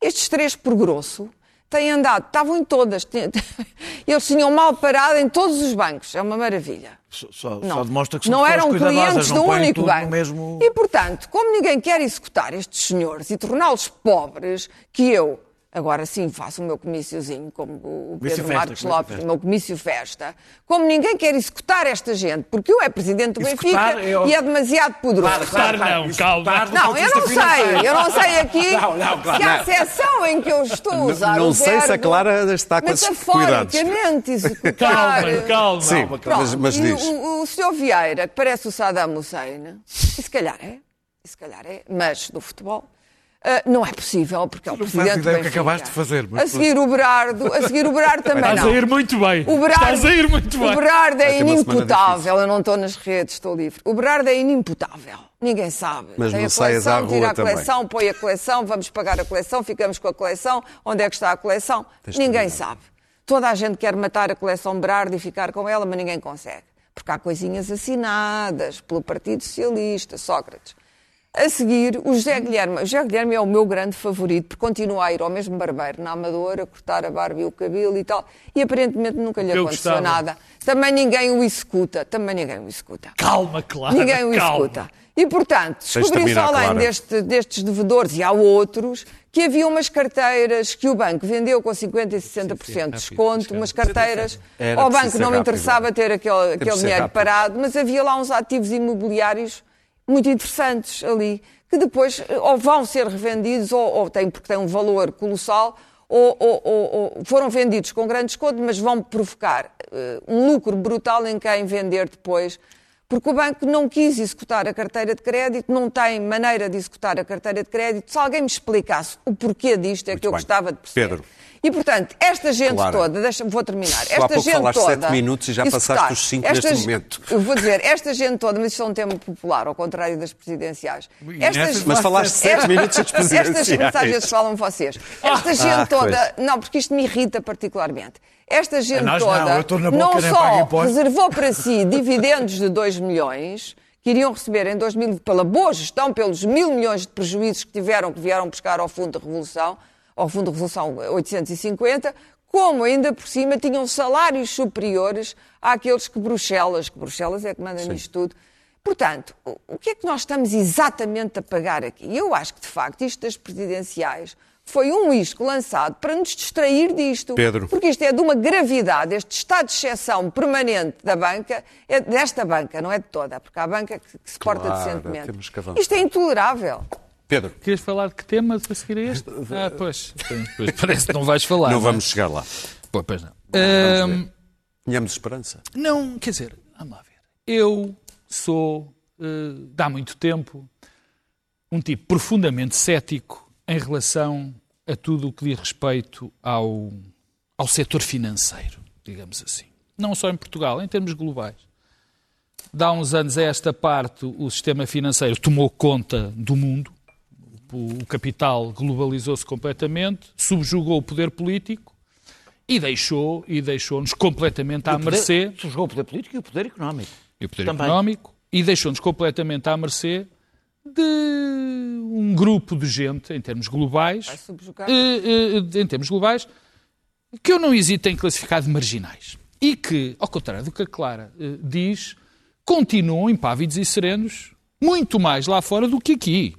Estes três, por grosso, têm andado, estavam em todas, *laughs* eles tinham mal parado em todos os bancos, é uma maravilha. Só, só- Não, só demonstra que são não eram clientes não do põem único banco. mesmo... E, portanto, como ninguém quer executar estes senhores e torná-los pobres, que eu, agora sim, faço o meu comíciozinho, como o Pedro festa, Marcos Lopes, festa. o meu comício festa, como ninguém quer executar esta gente, porque eu é presidente do Executar Benfica o- e é demasiado poderoso. Claro, não, calma. Não, eu não sei, eu não sei aqui Não, não, claro. se a exceção em que eu estou a usar não o sei se a verbo Clara está com esses cuidados. metaforicamente *laughs* executar... Calma, calma. Sim, Pronto, mas, mas diz. O, o senhor Vieira, que parece o Saddam Hussein, e se calhar é, e se calhar é, mas do futebol, ah, não é possível, porque é o Não presidente do ideia o que acabaste de fazer, mas A seguir o Berardo, a seguir o Berardo *laughs* também Estás não. a ir muito bem. O Berardo, Estás a ir muito bem. O Berardo é inimputável. Eu não estou nas redes, estou livre. O Berardo é inimputável. Ninguém sabe. Mas Tem não a saias à coleção, rua tira a também. coleção, põe a coleção, vamos pagar a coleção, ficamos com a coleção. Onde é que está a coleção? Ninguém sabe. Toda a gente quer matar a coleção Berardo e ficar com ela, mas ninguém consegue. Porque há coisinhas assinadas pelo Partido Socialista, Sócrates. A seguir, o José Guilherme. O José Guilherme é o meu grande favorito, porque continua a ir ao mesmo barbeiro na Amadora, cortar a barba e o cabelo e tal, e aparentemente nunca lhe Eu aconteceu gostava. nada. Também ninguém o executa. Também ninguém o executa. Calma, claro. Ninguém o calma. executa. E, portanto, de descobri-se terminar, além Clara. deste- destes devedores, e há outros, que havia umas carteiras que o banco vendeu com 50% e 60% de desconto, umas carteiras. Era Ao preciso banco ser não me rápido. interessava ter aquele, aquele ser dinheiro rápido. parado, mas havia lá uns ativos imobiliários muito interessantes ali, que depois eh, ou vão ser revendidos, ou, ou têm, porque têm um valor colossal, ou, ou- ou- foram vendidos com grande desconto, mas vão provocar eh, um lucro brutal em quem vender depois. Porque o banco não quis executar a carteira de crédito, não tem maneira de executar a carteira de crédito. Se alguém me explicasse o porquê disto, é que eu bem. gostava de perceber. Pedro. E, portanto, esta gente Clara. toda, deixa vou terminar. há Esta pouco gente falaste toda. sete minutos e já passaste os cinco Esta neste momento. Eu vou dizer, esta gente toda, mas isto é um tema popular, ao contrário das presidenciais. Estas, Mas falaste sete minutos das estas, presidenciais. mas às vezes falam vocês. Esta gente Ah, toda, não, porque isto me irrita particularmente. Esta gente não, toda não pago só reservou para si *laughs* dividendos de 2 milhões que iriam receber em 2000 pela boa gestão, pelos mil milhões de prejuízos que tiveram, que vieram buscar ao Fundo de Revolução, ao Fundo de Revolução 850, como ainda por cima tinham salários superiores àqueles que Bruxelas, que Bruxelas é que manda nisto tudo. Portanto, o- que é que nós estamos exatamente a pagar aqui? Eu acho que, de facto, isto das presidenciais foi um isco lançado para nos distrair disto. Pedro. Porque isto é de uma gravidade, este estado de exceção permanente da banca, é desta banca, não é de toda, porque há banca que, se porta Claro, decentemente. que avançar. Isto é intolerável. Pedro, Querias falar de que tema a seguir a este? *laughs* Ah, pois. *laughs* Pois, Parece que não vais falar. não é? vamos chegar lá. Pois, pois não. Ver. Tenhamos esperança. Não, quer dizer, vamos lá ver. Eu sou, eh, de há muito tempo, um tipo profundamente cético em relação a tudo o que diz respeito ao, ao setor financeiro, digamos assim. Não só em Portugal, em termos globais. De há uns anos a esta parte, o sistema financeiro tomou conta do mundo, o o capital globalizou-se completamente, subjugou o poder político e deixou e deixou-nos completamente à mercê Jogou o poder político e o poder económico. e o poder Também. económico e deixou-nos completamente à mercê de um grupo de gente, em termos globais, eh, eh, em termos globais, que eu não hesito em classificar de marginais. E que, ao contrário do que a Clara eh, diz, continuam impávidos e serenos muito mais lá fora do que aqui.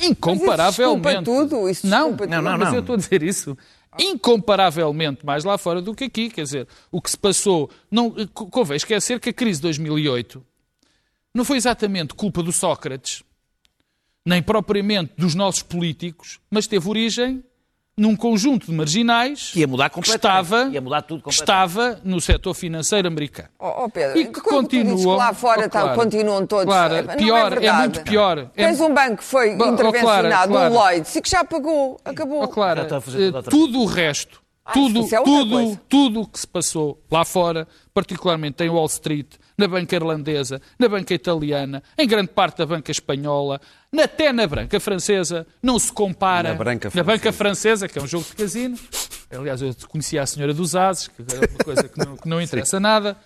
Incomparavelmente. Mas tudo, isso não, desculpa não, tudo. não, mas eu estou a dizer isso. Incomparavelmente mais lá fora do que aqui. Quer dizer, o que se passou. Não, co- convém esquecer que a crise de 2008 não foi exatamente culpa do Sócrates, nem propriamente dos nossos políticos, mas teve origem num conjunto de marginais Que ia mudar que estava, Ia mudar tudo estava no setor financeiro americano. Oh, oh, Pedro, E que continuam- lá fora Oh, tá- Clara, continuam todos. Clara, é, não pior, é verdade. muito pior. É- Tens um banco que foi oh, intervencionado, Clara, Clara. o Lloyds, e que já pagou. Acabou. Oh, Clara, eh, tudo o resto, Ah, tudo, é tudo, coisa. tudo o que se passou lá fora, particularmente em Wall Street, na banca irlandesa, na banca italiana, em grande parte da banca espanhola, até na banca francesa, não se compara Na branca na banca francesa, que é um jogo de casino. Aliás, eu conhecia a senhora dos Ases, que é uma coisa que não, que não *laughs* interessa nada.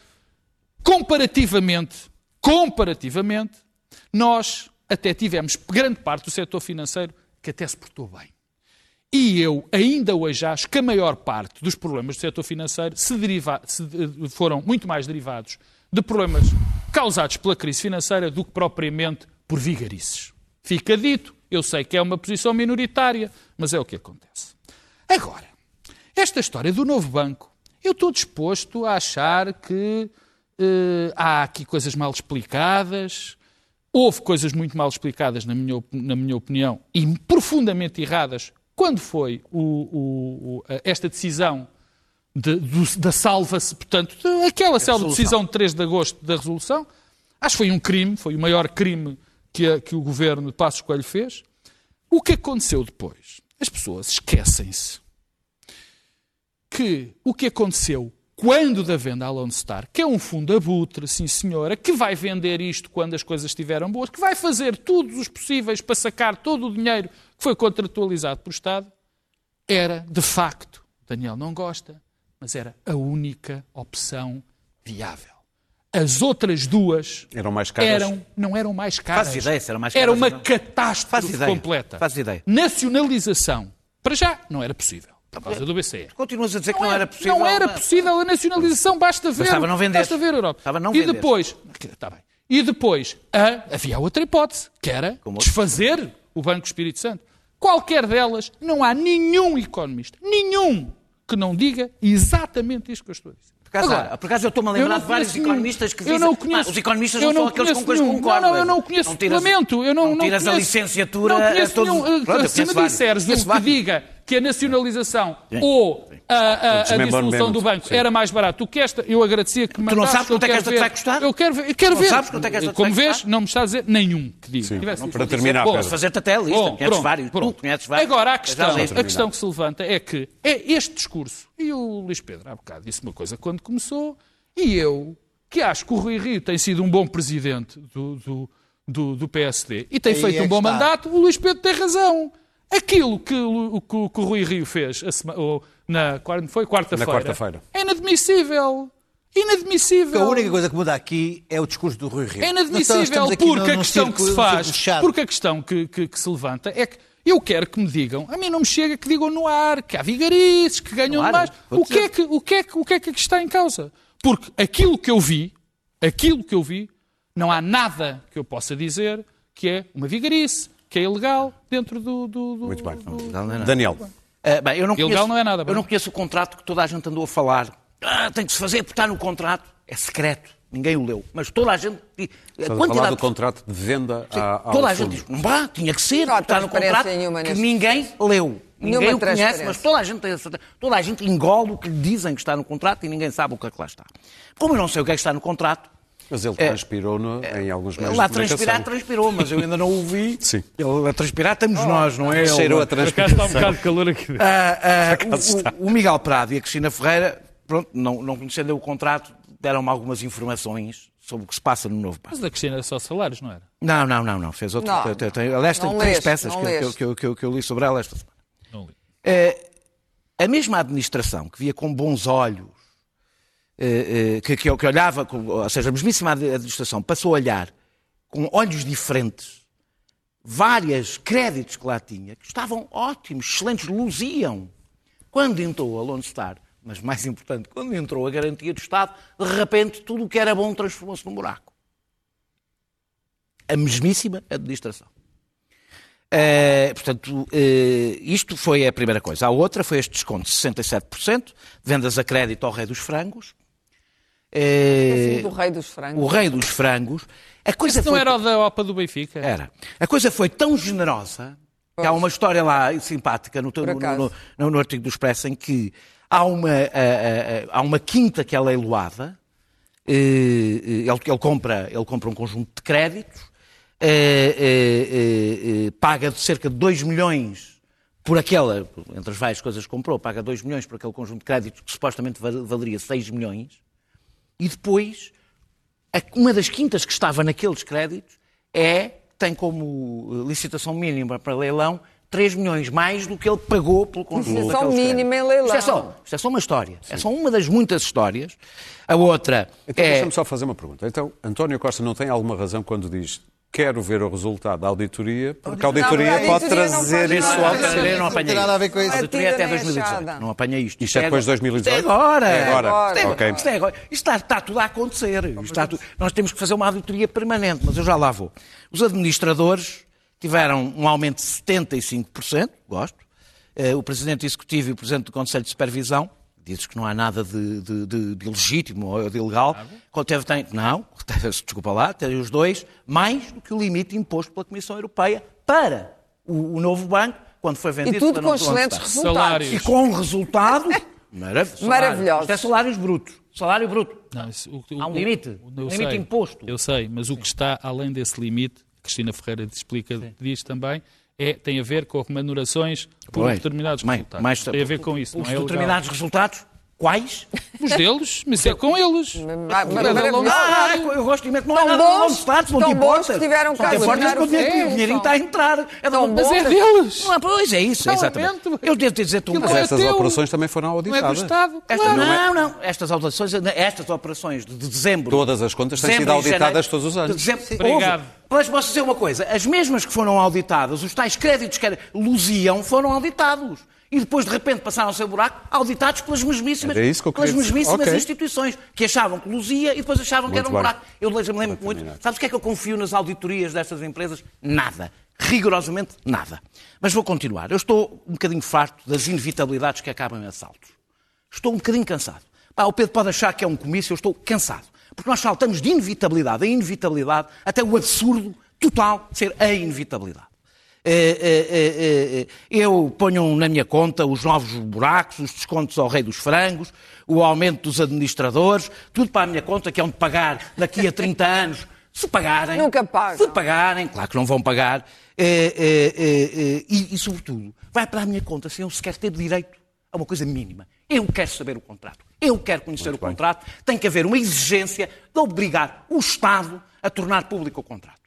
Comparativamente, comparativamente, nós até tivemos grande parte do setor financeiro que até se portou bem. E eu ainda hoje acho que a maior parte dos problemas do setor financeiro se deriva- se, eh, foram muito mais derivados de problemas causados pela crise financeira do que propriamente por vigarices. Fica dito, eu sei que é uma posição minoritária, mas é o que acontece. Agora, esta história do novo banco, eu estou disposto a achar que eh, há aqui coisas mal explicadas, houve coisas muito mal explicadas, na minha, na minha opinião, e profundamente erradas, quando foi o- o- o- esta decisão de- do- da salva-se, portanto, de- aquela célebre decisão de 3 de agosto da resolução, acho que foi um crime, foi o maior crime que, a- que o governo de Passos Coelho fez. O que aconteceu depois? As pessoas esquecem-se que o que aconteceu quando da venda à Lone Star, que é um fundo abutre, sim senhora, que vai vender isto quando as coisas estiveram boas, que vai fazer todos os possíveis para sacar todo o dinheiro que foi contratualizado pelo Estado, era, de facto, Daniel não gosta, mas era a única opção viável. As outras duas Eram mais caras? eram, não eram mais caras. Fazes ideia se eram mais Era caras uma ou não? catástrofe ideia. completa. Fazes ideia. Nacionalização, para já, não era possível, por causa do BCE. Continuas a dizer que não era possível. Não era possível a nacionalização, basta ver. Bastava não vender. Basta ver a Europa. Bastava não e depois, está bem. E depois, a- havia outra hipótese, que era Como outro? desfazer o Banco Espírito Santo. Qualquer delas, não há nenhum economista, nenhum, que não diga exatamente isto que eu estou a dizer. Por acaso, Agora, por acaso eu estou-me a lembrar não de vários nenhum. economistas que Eu dizem não "Ah, conheço- os economistas eu não são não aqueles com quem concordo. Não, não, eu não conheço não tiras, lamento, eu não, não não tiras a conheço- licenciatura Não conheço a todos. nenhum. Pronto, eu se me vários. disseres Conheço que vários. diga que a nacionalização ou a, a, a dissolução do banco sim. era mais barato do que esta, eu agradecia que me Tu não sabes quanto é que esta te vai custar? Eu quero ver. Eu quero Não ver. sabes quanto é que esta te Como vês, não me está a dizer nenhum que diga. Tivesse Para terminar, Pedro. Fazer-te até a lista, Bom, conheces pronto, vários. pronto. Tu conheces vários. Agora, a questão, a questão que se levanta é que é este discurso, e o Luís Pedro há bocado disse uma coisa quando começou, e eu, que acho que o Rui Rio tem sido um bom presidente do, do, do, do PSD e tem Aí feito é um bom está. mandato, o Luís Pedro tem razão. Aquilo que, o, que que o Rui Rio fez a sema- ou na, quando foi quarta-feira quarta-feira. é inadmissível. Inadmissível. A única coisa que muda aqui é o discurso do Rui Rio. É inadmissível porque num- a num questão que se faz, porque a questão que, que- que se levanta é que eu quero que me digam, a mim não me chega que digam no ar, que há vigarices, que ganham Claro, mais. vou O que, é que, o, que é que, o que é que aqui está em causa? Porque aquilo que eu vi, aquilo que eu vi, não há nada que eu possa dizer que é uma vigarice, que é ilegal dentro do... do, do Muito bem. do- Daniel, Ah, bem, eu não Ilegal conheço, não é nada, Eu não conheço o contrato que toda a gente andou a falar. Ah, tem que se fazer porque está no contrato. É secreto. Ninguém o leu. Mas toda a gente. A estás a do contrato de venda Sim, à, ao toda a fundo. gente diz, não vá, tinha que ser, Não está no contrato nenhuma que ninguém leu. Ninguém o conhece, mas toda a, gente tem, toda a gente engole o que lhe dizem que está no contrato e ninguém sabe o que é que lá está. Como eu não sei o que é que está no contrato, Mas ele É. transpirou no- em alguns meios lá de transpirar, transpirou, mas eu ainda não o vi. *laughs* Sim. Ele a transpirar estamos nós, não é? ele. *laughs* Cheirou a Por acaso transpiração. está um bocado de calor aqui. Ah, ah, o- o, o Miguel Prado e a Cristina Ferreira, pronto, não, não conhecendo o contrato, deram-me algumas informações sobre o que se passa no novo passo. Mas da Cristina era só salários, não era? Não, não, não, não. Fez outro. Não. aliás, tem três leste, peças que, eu- que, que, eu- que, eu- que eu li sobre ela esta semana. Não li. Eh, a mesma administração que via com bons olhos, que, que, que olhava, ou seja, a mesmíssima administração passou a olhar com olhos diferentes vários créditos que lá tinha, que estavam ótimos, excelentes, luziam. Quando entrou a Lone Star, mas mais importante, quando entrou a garantia do Estado, de repente tudo o que era bom transformou-se num buraco. A mesmíssima administração. Eh, portanto, eh, isto foi a primeira coisa. A outra foi este desconto de 67%, vendas a crédito ao rei dos frangos. Eh, Assim, do rei dos frangos. o rei dos frangos. A coisa Esse não foi... era o da OPA do Benfica? Era. A coisa foi tão generosa Que Há uma história lá simpática no, no, no- no- no artigo do Expresso em que há uma, ah, ah, ah, há uma quinta que é leiloada, eh, eh, ele, ele compra, ele compra um conjunto de créditos, eh, eh, eh, paga de cerca de 2 milhões por aquela, entre as várias coisas que comprou, paga 2 milhões por aquele conjunto de créditos que supostamente val- valeria 6 milhões, e depois uma das quintas que estava naqueles créditos é, tem como eh, licitação mínima para leilão 3 milhões mais do que ele pagou pelo conjunto Licitação daqueles mínima em leilão. Isto é, só, isto é só uma história. É só uma das muitas histórias. A outra Então é... deixa-me só fazer uma pergunta. Então, António Costa não tem alguma razão quando diz quero ver o resultado da auditoria, porque a auditoria Não, a pode auditoria não trazer isso ao A auditoria não Não apanha tem nada a ver isto. com isso. A auditoria é até Batida nem 2018. achada. Não apanha isto. Isto é depois de 2018? Isto é agora. É agora. Isto é, Ok. isto é agora. Isto está, está tudo a acontecer. Isto tudo- Nós temos que fazer uma auditoria permanente, mas eu já lá vou. Os administradores tiveram um aumento de 75%, gosto. Eh, O Presidente Executivo e o Presidente do Conselho de Supervisão, dizes que não há nada de, de, de- de ilegítimo ou de ilegal. Teve, tem, não, *laughs* desculpa lá, tem os dois, mais do que o limite imposto pela Comissão Europeia para o, o novo banco, quando foi vendido E tudo para com excelentes resultados. Salários. E com um resultado *laughs* marav- salário. Maravilhosos. Isto é salários brutos. Salário bruto. Não, isso- o- Há um limite. o- eu Limite sei, imposto. Eu sei, mas o que está além desse limite, Cristina Ferreira explica, diz também, é, tem a ver com remunerações por Pois. determinados Mais- resultados. mais- tem a ver com isso, Os não é legal. determinados resultados, quais? Os deles, mas é com eles. Mas maravilhoso. Ah, eu gosto de imenso. Não é nada bons, de Stados, não te tiveram Não cá te a importas assinar que o dinheirinho está a entrar. É Tão uma- Mas é deles. Não, pois é isso, Não, exatamente. Eu devo te Aquilo Mas é coisa. essas operações também foram Não é do auditadas. Estado. Esta- claro. não, não. Estas operações, estas operações de dezembro. Todas as contas têm sido auditadas todos os anos. Obrigado. Mas posso dizer uma coisa: as mesmas que foram auditadas, os tais créditos que luziam, foram auditados. E depois, de repente, passaram a ser buraco, auditados pelas mesmíssimas, que pelas mesmíssimas Ok. instituições, que achavam que luzia e depois achavam que Muito era um bem. buraco. Eu lembro-me muito. terminar. Sabes o que é que eu confio nas auditorias destas empresas? Nada. Rigorosamente nada. Mas vou continuar. Eu estou um bocadinho farto das inevitabilidades que acabam em assaltos. Estou um bocadinho cansado. Pá, o Pedro pode achar que é um comício, eu estou cansado. Porque nós saltamos de inevitabilidade a inevitabilidade até o absurdo total de ser a inevitabilidade. Eh, eh, eh, Eu ponho na minha conta os novos buracos, os descontos ao rei dos frangos, o aumento dos administradores, tudo para a minha conta, que é onde pagar daqui a 30 *laughs* anos. Se pagarem. Nunca pagam. Se pagarem, claro que não vão pagar. e, e, sobretudo, vai para a minha conta sem eu sequer ter direito a uma coisa mínima. Eu quero saber o contrato. Eu quero conhecer o contrato. Tem que haver uma exigência de obrigar o Estado a tornar público o contrato.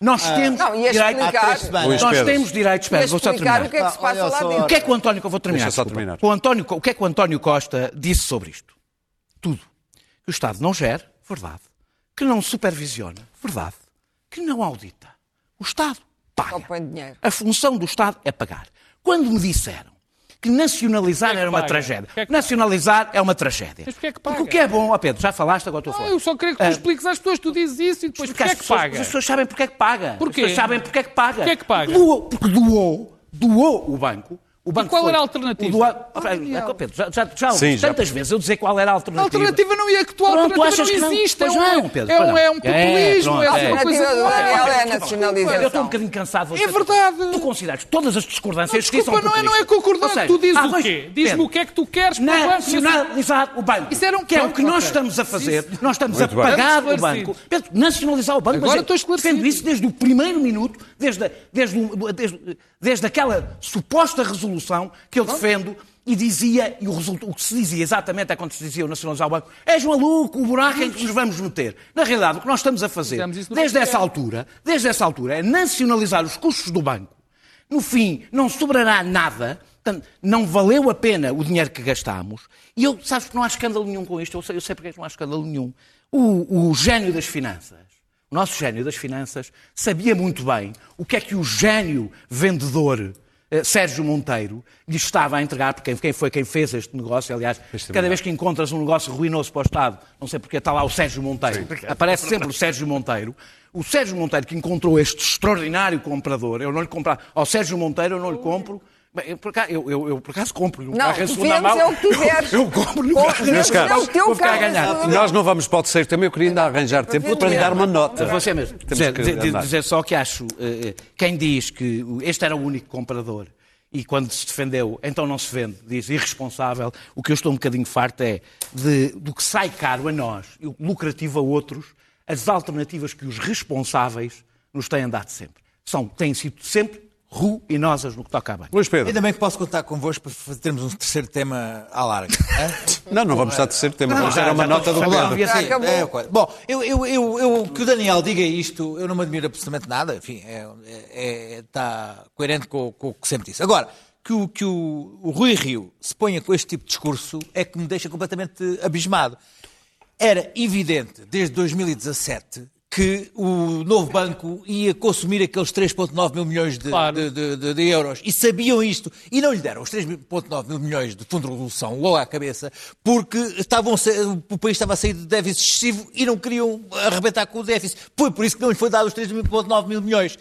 Nós temos Não, a direito Há três semanas. Nós temos direito, espera, vou só terminar. o que é que se passa Olha lá dentro. O que é que o António, eu vou terminar, só terminar. O, António, o que é que o António Costa disse sobre isto? Tudo. Que o Estado não gera, verdade. Que não supervisiona, verdade. Que não audita. O Estado paga. Só põe dinheiro. A função do Estado é pagar. Quando me disseram que nacionalizar Porquê é que era uma tragédia. Porquê é que Nacionalizar é uma tragédia. Mas porquê é que Porque paga? o que é bom, ó Pedro, já falaste, agora estou a Ah, falar. eu só queria que tu expliques às pessoas, tu dizes isso e depois Porque porquê é que pessoas, paga? as pessoas sabem porque é que paga. Porquê? As pessoas sabem porque é que paga. Porquê é que paga? Doou, porque doou, doou o banco. O banco qual foi- era a alternativa? o doa- Ah, Pedro, já, já, já Sim, ouvi já- tantas vezes eu dizer qual era a A alternativa. alternativa não ia, que tua Pronto, alternativa que não não? existe. Pois é um, não, Pedro, é pois um, não. é um É, populismo, pronto, é, é. uma coisa... alternativa do ok, é a nacionalização. Eu estou um bocadinho cansado É verdade. Tu consideras que todas as discordâncias Desculpa, são não é, não é concordar. Seja, tu dizes ah, o quê? Diz-me o que é que tu queres para o banco. Nacionalizar o banco. Isso era um que é o que nós estamos a fazer. Nós estamos a pagar o banco. Pedro, nacionalizar o banco. Agora mas estou esclarecido. defendo isso desde o primeiro minuto, desde, a- desde, o- desde, desde aquela suposta resolução que eu defendo e dizia, e o, resulta- o que se dizia exatamente é quando se dizia o nacionalizar o banco, és maluco, o buraco em que nos vamos meter. Na realidade, o que nós estamos a fazer, desde essa altura, desde essa altura, é nacionalizar os custos do banco. No fim, não sobrará nada, portanto, não valeu a pena o dinheiro que gastámos. E eu, sabes que não há escândalo nenhum com isto, eu sei, eu sei porque é que não há escândalo nenhum. O, o gênio das finanças, o nosso gênio das finanças, sabia muito bem o que é que o gênio vendedor Sérgio Monteiro lhe estava a entregar, porque quem- foi quem fez este negócio, aliás, cada vez que encontras um negócio ruinoso para o Estado, não sei porque está lá o Sérgio Monteiro, aparece sempre o Sérgio Monteiro, o Sérgio Monteiro que encontrou este extraordinário comprador, eu não lhe comprar, ao Sérgio Monteiro eu não lhe compro eu, por acaso, eu, eu, eu, por acaso compro um Não, carro em segunda mão. é o que tiveres. Eu compro no Ou carro. vendes caros, é o teu vou ficar a carro. ganhar. segunda Nós não vamos para o terceiro tema, eu queria ainda arranjar tempo para lhe dar uma nota. Você mesmo. Dizer, dizer- só que acho, eh, eh, quem diz que este era o único comprador e quando se defendeu, então não se vende, diz irresponsável, o que eu estou um bocadinho farto é de, do que sai caro a nós e o lucrativo a outros, as alternativas que os responsáveis nos têm dado sempre. São, têm sido sempre ruinosas no que toca a bem. Luís Pedro. Ainda bem que posso contar convosco para termos um terceiro tema à larga. *laughs* Não, não vamos estar terceiro tema, vamos dar uma nota do acabou. é. Bom, eu, eu, eu, eu- que o Daniel diga isto, eu não me admiro absolutamente nada, enfim, é, é- é- está coerente com, com o que sempre disse. Agora, que o, que o, o Rui Rio se ponha com este tipo de discurso é que me deixa completamente abismado. Era evidente, desde 2017, que o novo banco ia consumir aqueles 3,9 mil milhões de, Claro. de- de, de- euros. E sabiam isto. E não lhe deram os 3,9 mil milhões de fundo de resolução logo à cabeça, porque estavam, o país estava a sair de déficit excessivo e não queriam arrebentar com o déficit. Foi por isso que não lhe foi dado os 3,9 mil milhões.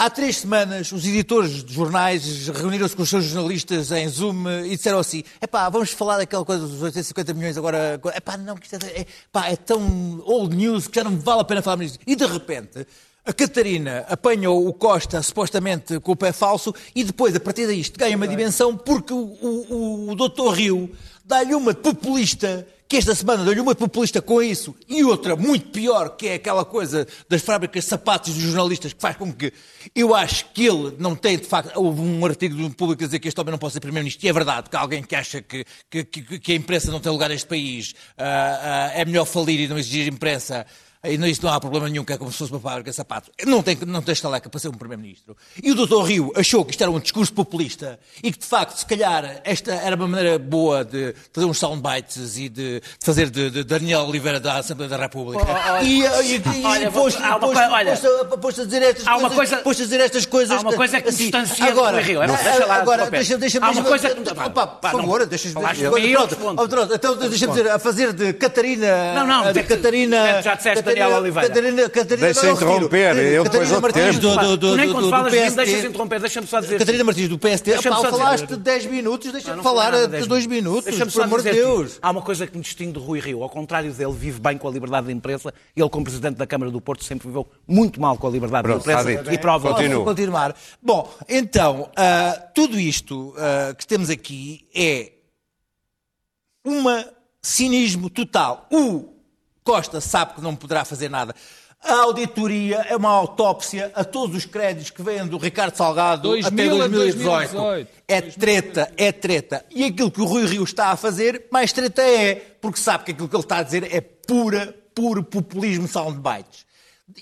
Há três semanas, os editores de jornais reuniram-se com os seus jornalistas em Zoom e disseram assim: epá, vamos falar daquela coisa dos 850 milhões agora. Epá, não, que isto é, é, pá, é tão old news que já não vale a pena falar nisso. E de repente, a Catarina apanhou o Costa supostamente com o pé falso e depois, a partir daí, isto ganha uma dimensão porque o, o, o doutor Rio dá-lhe uma populista que esta semana deu-lhe uma de populista com isso e outra muito pior, que é aquela coisa das fábricas de sapatos dos jornalistas que faz com que eu acho que ele não tem, de facto, houve um artigo do público a dizer que este homem não pode ser primeiro-ministro, e é verdade, que há alguém que acha que, que, que- que a imprensa não tem lugar neste país, ah, ah, é melhor falir e não exigir imprensa. E não, isso não há problema nenhum, que é como se fosse uma fábrica de sapatos. Não tem, não tem estaleca para ser um Primeiro-Ministro. E o Dr. Rio achou que isto era um discurso populista e que, de facto, se calhar, esta era uma maneira boa de fazer uns soundbites e de, de fazer de, de Daniel Oliveira da Assembleia da República. e, e, e, Olha, e uma pôs- coisa- olha, pôs- a dizer estas há uma coisas. coisa- a dizer estas coisas. há uma coisa que assim. distancia agora, do Rio. Não, deixa lá, agora, deixa, deixa, Há uma coisa que- Opa, por favor, deixa-me de oh, Então, deixa-me dizer, a fazer de Catarina. Não, não, de já- Catarina. já disseste Catarina- Daniel Oliveira. Catarina, Catarina, Deixa não, interromper, eu depois Catarina dou Martins tempo. do, do, do, nem do, quando do falas de mim PSD. deixas interromper, deixa-me só dizer. Catarina Martins do PSD. Epá, só dizer- falaste 10 minutos, deixa-me falar de dez 2 minutos, por amor de Deus. Há uma coisa que me distingue do Rui Rio. Ao contrário dele, vive bem com a liberdade de imprensa. Ele, como Presidente da Câmara do Porto, sempre viveu muito mal com a liberdade Pronto, de imprensa. E prova. Continua. Posso continuar. Bom, então, ah, tudo isto ah, que temos aqui é uma cinismo total. O Costa sabe que não poderá fazer nada. A auditoria é uma autópsia a todos os créditos que vêm do Ricardo Salgado 2000 até a 2018. 2018. É treta, é treta. E aquilo que o Rui Rio está a fazer, mais treta é, porque sabe que aquilo que ele está a dizer é pura, puro populismo soundbites.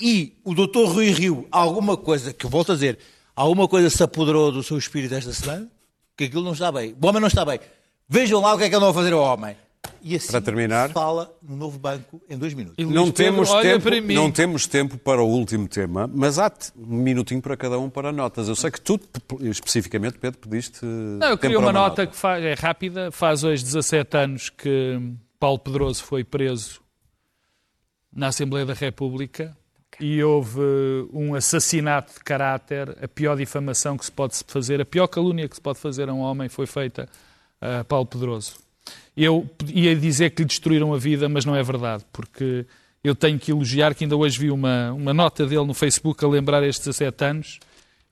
E o doutor Rui Rio, alguma coisa, que eu volto a dizer, alguma coisa se apoderou do seu espírito esta semana? Que aquilo não está bem. O homem não está bem. Vejam lá o que é que andam a fazer ao homem. E assim Para terminar. se fala no novo banco em dois minutos. Não Pedro, temos, tempo, não temos tempo para o último tema, mas há um minutinho para cada um para notas. Eu sei que tu, especificamente, Pedro, pediste. Não, eu queria para uma nota que faz, é rápida. Faz hoje 17 anos que Paulo Pedroso foi preso na Assembleia da República e houve um assassinato de caráter, a pior difamação que se pode fazer, a pior calúnia que se pode fazer a um homem foi feita a Paulo Pedroso. Eu ia dizer que lhe destruíram a vida, mas não é verdade, porque eu tenho que elogiar que ainda hoje vi uma, uma nota dele no Facebook a lembrar estes 17 anos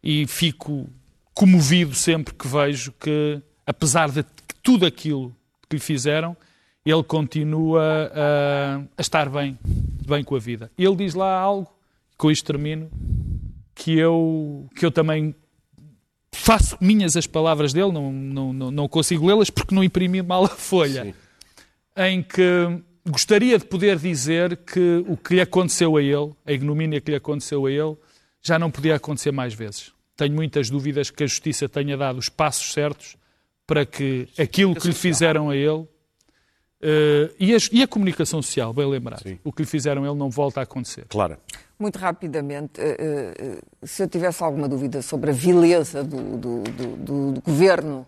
e fico comovido sempre que vejo que, apesar de tudo aquilo que lhe fizeram, ele continua a, a estar bem, bem com a vida. Ele diz lá algo, com isto termino, que eu, que eu também faço minhas as palavras dele, não, não, não, não consigo lê-las porque não imprimi mal a folha, em que gostaria de poder dizer que o que lhe aconteceu a ele, a ignomínia que lhe aconteceu a ele, já não podia acontecer mais vezes. Tenho muitas dúvidas que a Justiça tenha dado os passos certos para que aquilo que lhe fizeram a ele eh, e, a, e a comunicação social, bem lembrado, o que lhe fizeram a ele não volta a acontecer. Claro. Muito rapidamente, eh, eh, se eu tivesse alguma dúvida sobre a vileza do, do- do- do- governo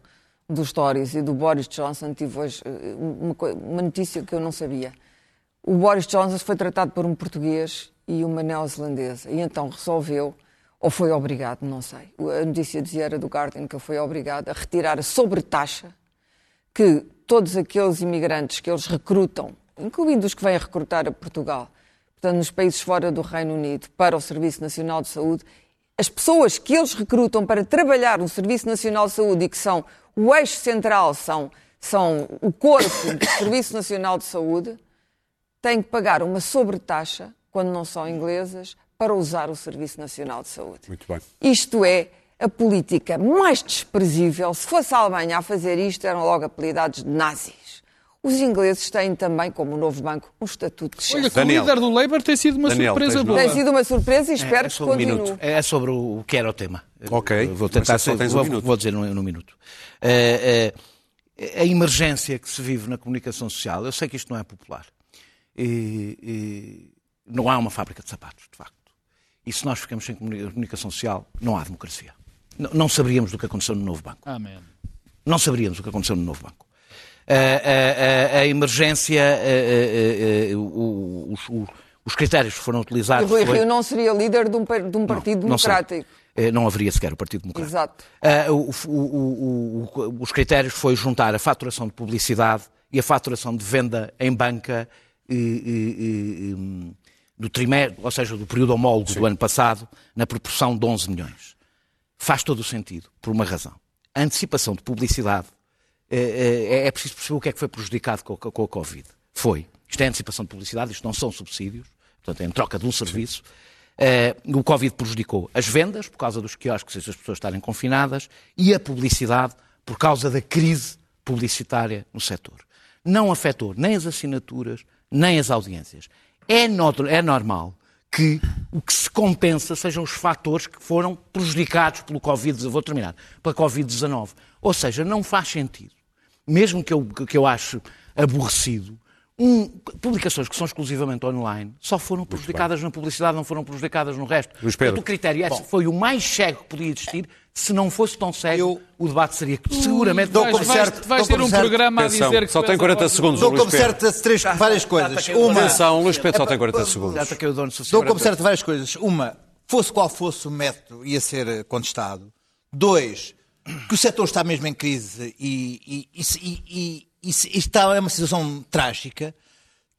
dos Tories e do Boris Johnson, tive hoje eh, uma, uma notícia que eu não sabia. O Boris Johnson foi tratado por um português e uma neozelandesa, e então resolveu ou foi obrigado, não sei. A notícia dizia era do Guardian que ele foi obrigado a retirar a sobretaxa que todos aqueles imigrantes que eles recrutam, incluindo os que vêm recrutar a Portugal, portanto, nos países fora do Reino Unido, para o Serviço Nacional de Saúde, as pessoas que eles recrutam para trabalhar no Serviço Nacional de Saúde e que são o eixo central, são, são o corpo do *coughs* Serviço Nacional de Saúde, têm que pagar uma sobretaxa, quando não são inglesas, para usar o Serviço Nacional de Saúde. Muito bem. Isto é a política mais desprezível. Se fosse a Alemanha a fazer isto, eram logo apelidados de nazis. Os ingleses têm também, como o novo banco, um estatuto de Olha, chefe. que o Daniel. líder do Labour tem sido uma Daniel, surpresa boa. Tem sido uma surpresa e espero É que sobre um continue. minuto. É sobre o que era o tema. Ok, Vou tentar só ser, tens um vou, vou dizer num, num minuto. Eh, eh, a emergência que se vive na comunicação social, eu sei que isto não é popular. E- e não há uma fábrica de sapatos, de facto. E se nós ficamos sem comuni- comunicação social, não há democracia. Não, não saberíamos do que aconteceu no novo banco. Amém. Não saberíamos o que aconteceu no novo banco. A, a- a- a emergência, os, os- os critérios que foram E utilizados. Rui foi- Rio não seria líder de um, de um partido não democrático. Eh, Não haveria sequer o Partido Democrático. Exato. Ah, o- o- o- os critérios foi juntar a faturação de publicidade e a faturação de venda em banca eh, eh, eh, hum, do trimestre, ou seja, do período homólogo do ano passado, na proporção de 11 milhões. Faz todo o sentido, por uma razão. A antecipação de publicidade eh, eh, é preciso perceber o que é que foi prejudicado com, com a Covid. Foi. Isto é antecipação de publicidade, isto não são subsídios, portanto, é em troca de um serviço. Eh, o Covid prejudicou as vendas, por causa dos quiosques e das pessoas estarem confinadas, e a publicidade, por causa da crise publicitária no setor. Não afetou nem as assinaturas, nem as audiências. É, é normal que o que se compensa sejam os fatores que foram prejudicados pelo Covid, vou terminar, pela Covid-19. Ou seja, não faz sentido, mesmo que eu, que eu ache aborrecido, um- publicações que são exclusivamente online só foram prejudicadas na publicidade, não foram prejudicadas no resto. Luís Pedro. Portanto, o critério esse foi o mais cego que podia existir. Se não fosse tão cego, o debate seria seguramente... dou Vais, como vais, certo, vais ter um certo. programa a dizer que só tem és a 40 voz do- segundos, Dou como certo três, várias coisas. Uma, Atenção, Luís Pedro só tem 40 segundos. Dou como certo várias coisas. Uma, fosse qual fosse o método, ia ser eh, contestado. Dois, que o setor está mesmo em crise e, e, e, e está é uma situação trágica.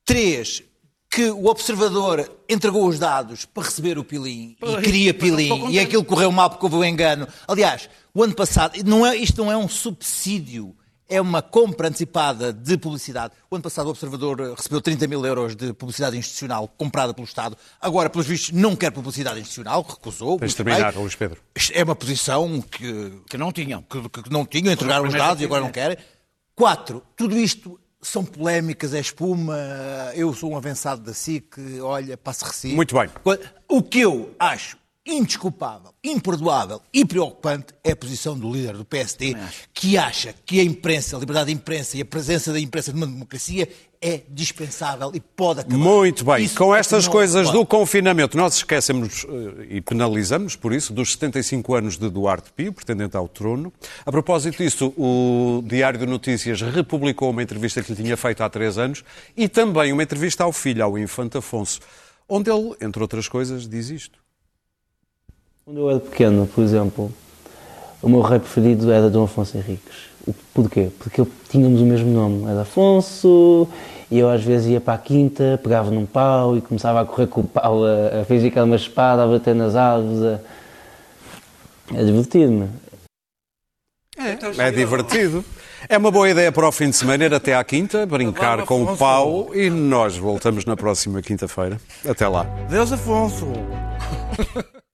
Três, que o observador entregou os dados para receber o pilim e queria pilim e aquilo correu mal porque houve um engano. Aliás, o ano passado, não é, isto não é um subsídio, é uma compra antecipada de publicidade. O ano passado o observador eh, recebeu 30 mil euros de publicidade institucional comprada pelo Estado. Agora, pelos vistos, não quer publicidade institucional, recusou. Tens de muito terminar, bem. Luís Pedro. É uma posição que, Que não tinham. que, que não tinham, entregaram os dados e agora não querem. Quatro, tudo isto são polémicas, é espuma. Eu sou um avançado da SIC, olha, passo recibo. Muito bem. O que eu acho indesculpável, imperdoável e preocupante é a posição do líder do PSD, que acha que a imprensa, a liberdade de imprensa e a presença da imprensa numa democracia é dispensável e pode acabar. Muito bem. Isso Com é estas coisas pode. do confinamento, nós esquecemos eh, e penalizamos, por isso, dos 75 anos de Duarte Pio, pretendente ao trono. A propósito disso, o Diário de Notícias republicou uma entrevista que lhe tinha feito há três anos e também uma entrevista ao filho, ao Infante Afonso, onde ele, entre outras coisas, diz isto. Quando eu era pequeno, por exemplo, o meu rei preferido era Dom Afonso Henriques. Porquê? Porque tínhamos o mesmo nome, era Afonso, e eu às vezes ia para a quinta, pegava num pau e começava a correr com o pau, a, a fingir que era uma espada, a bater nas árvores, a, a divertir-me. É divertido. É uma boa ideia para o fim de semana ir até à quinta, brincar com o pau e nós voltamos na próxima quinta-feira. Até lá. Deus Afonso. *laughs*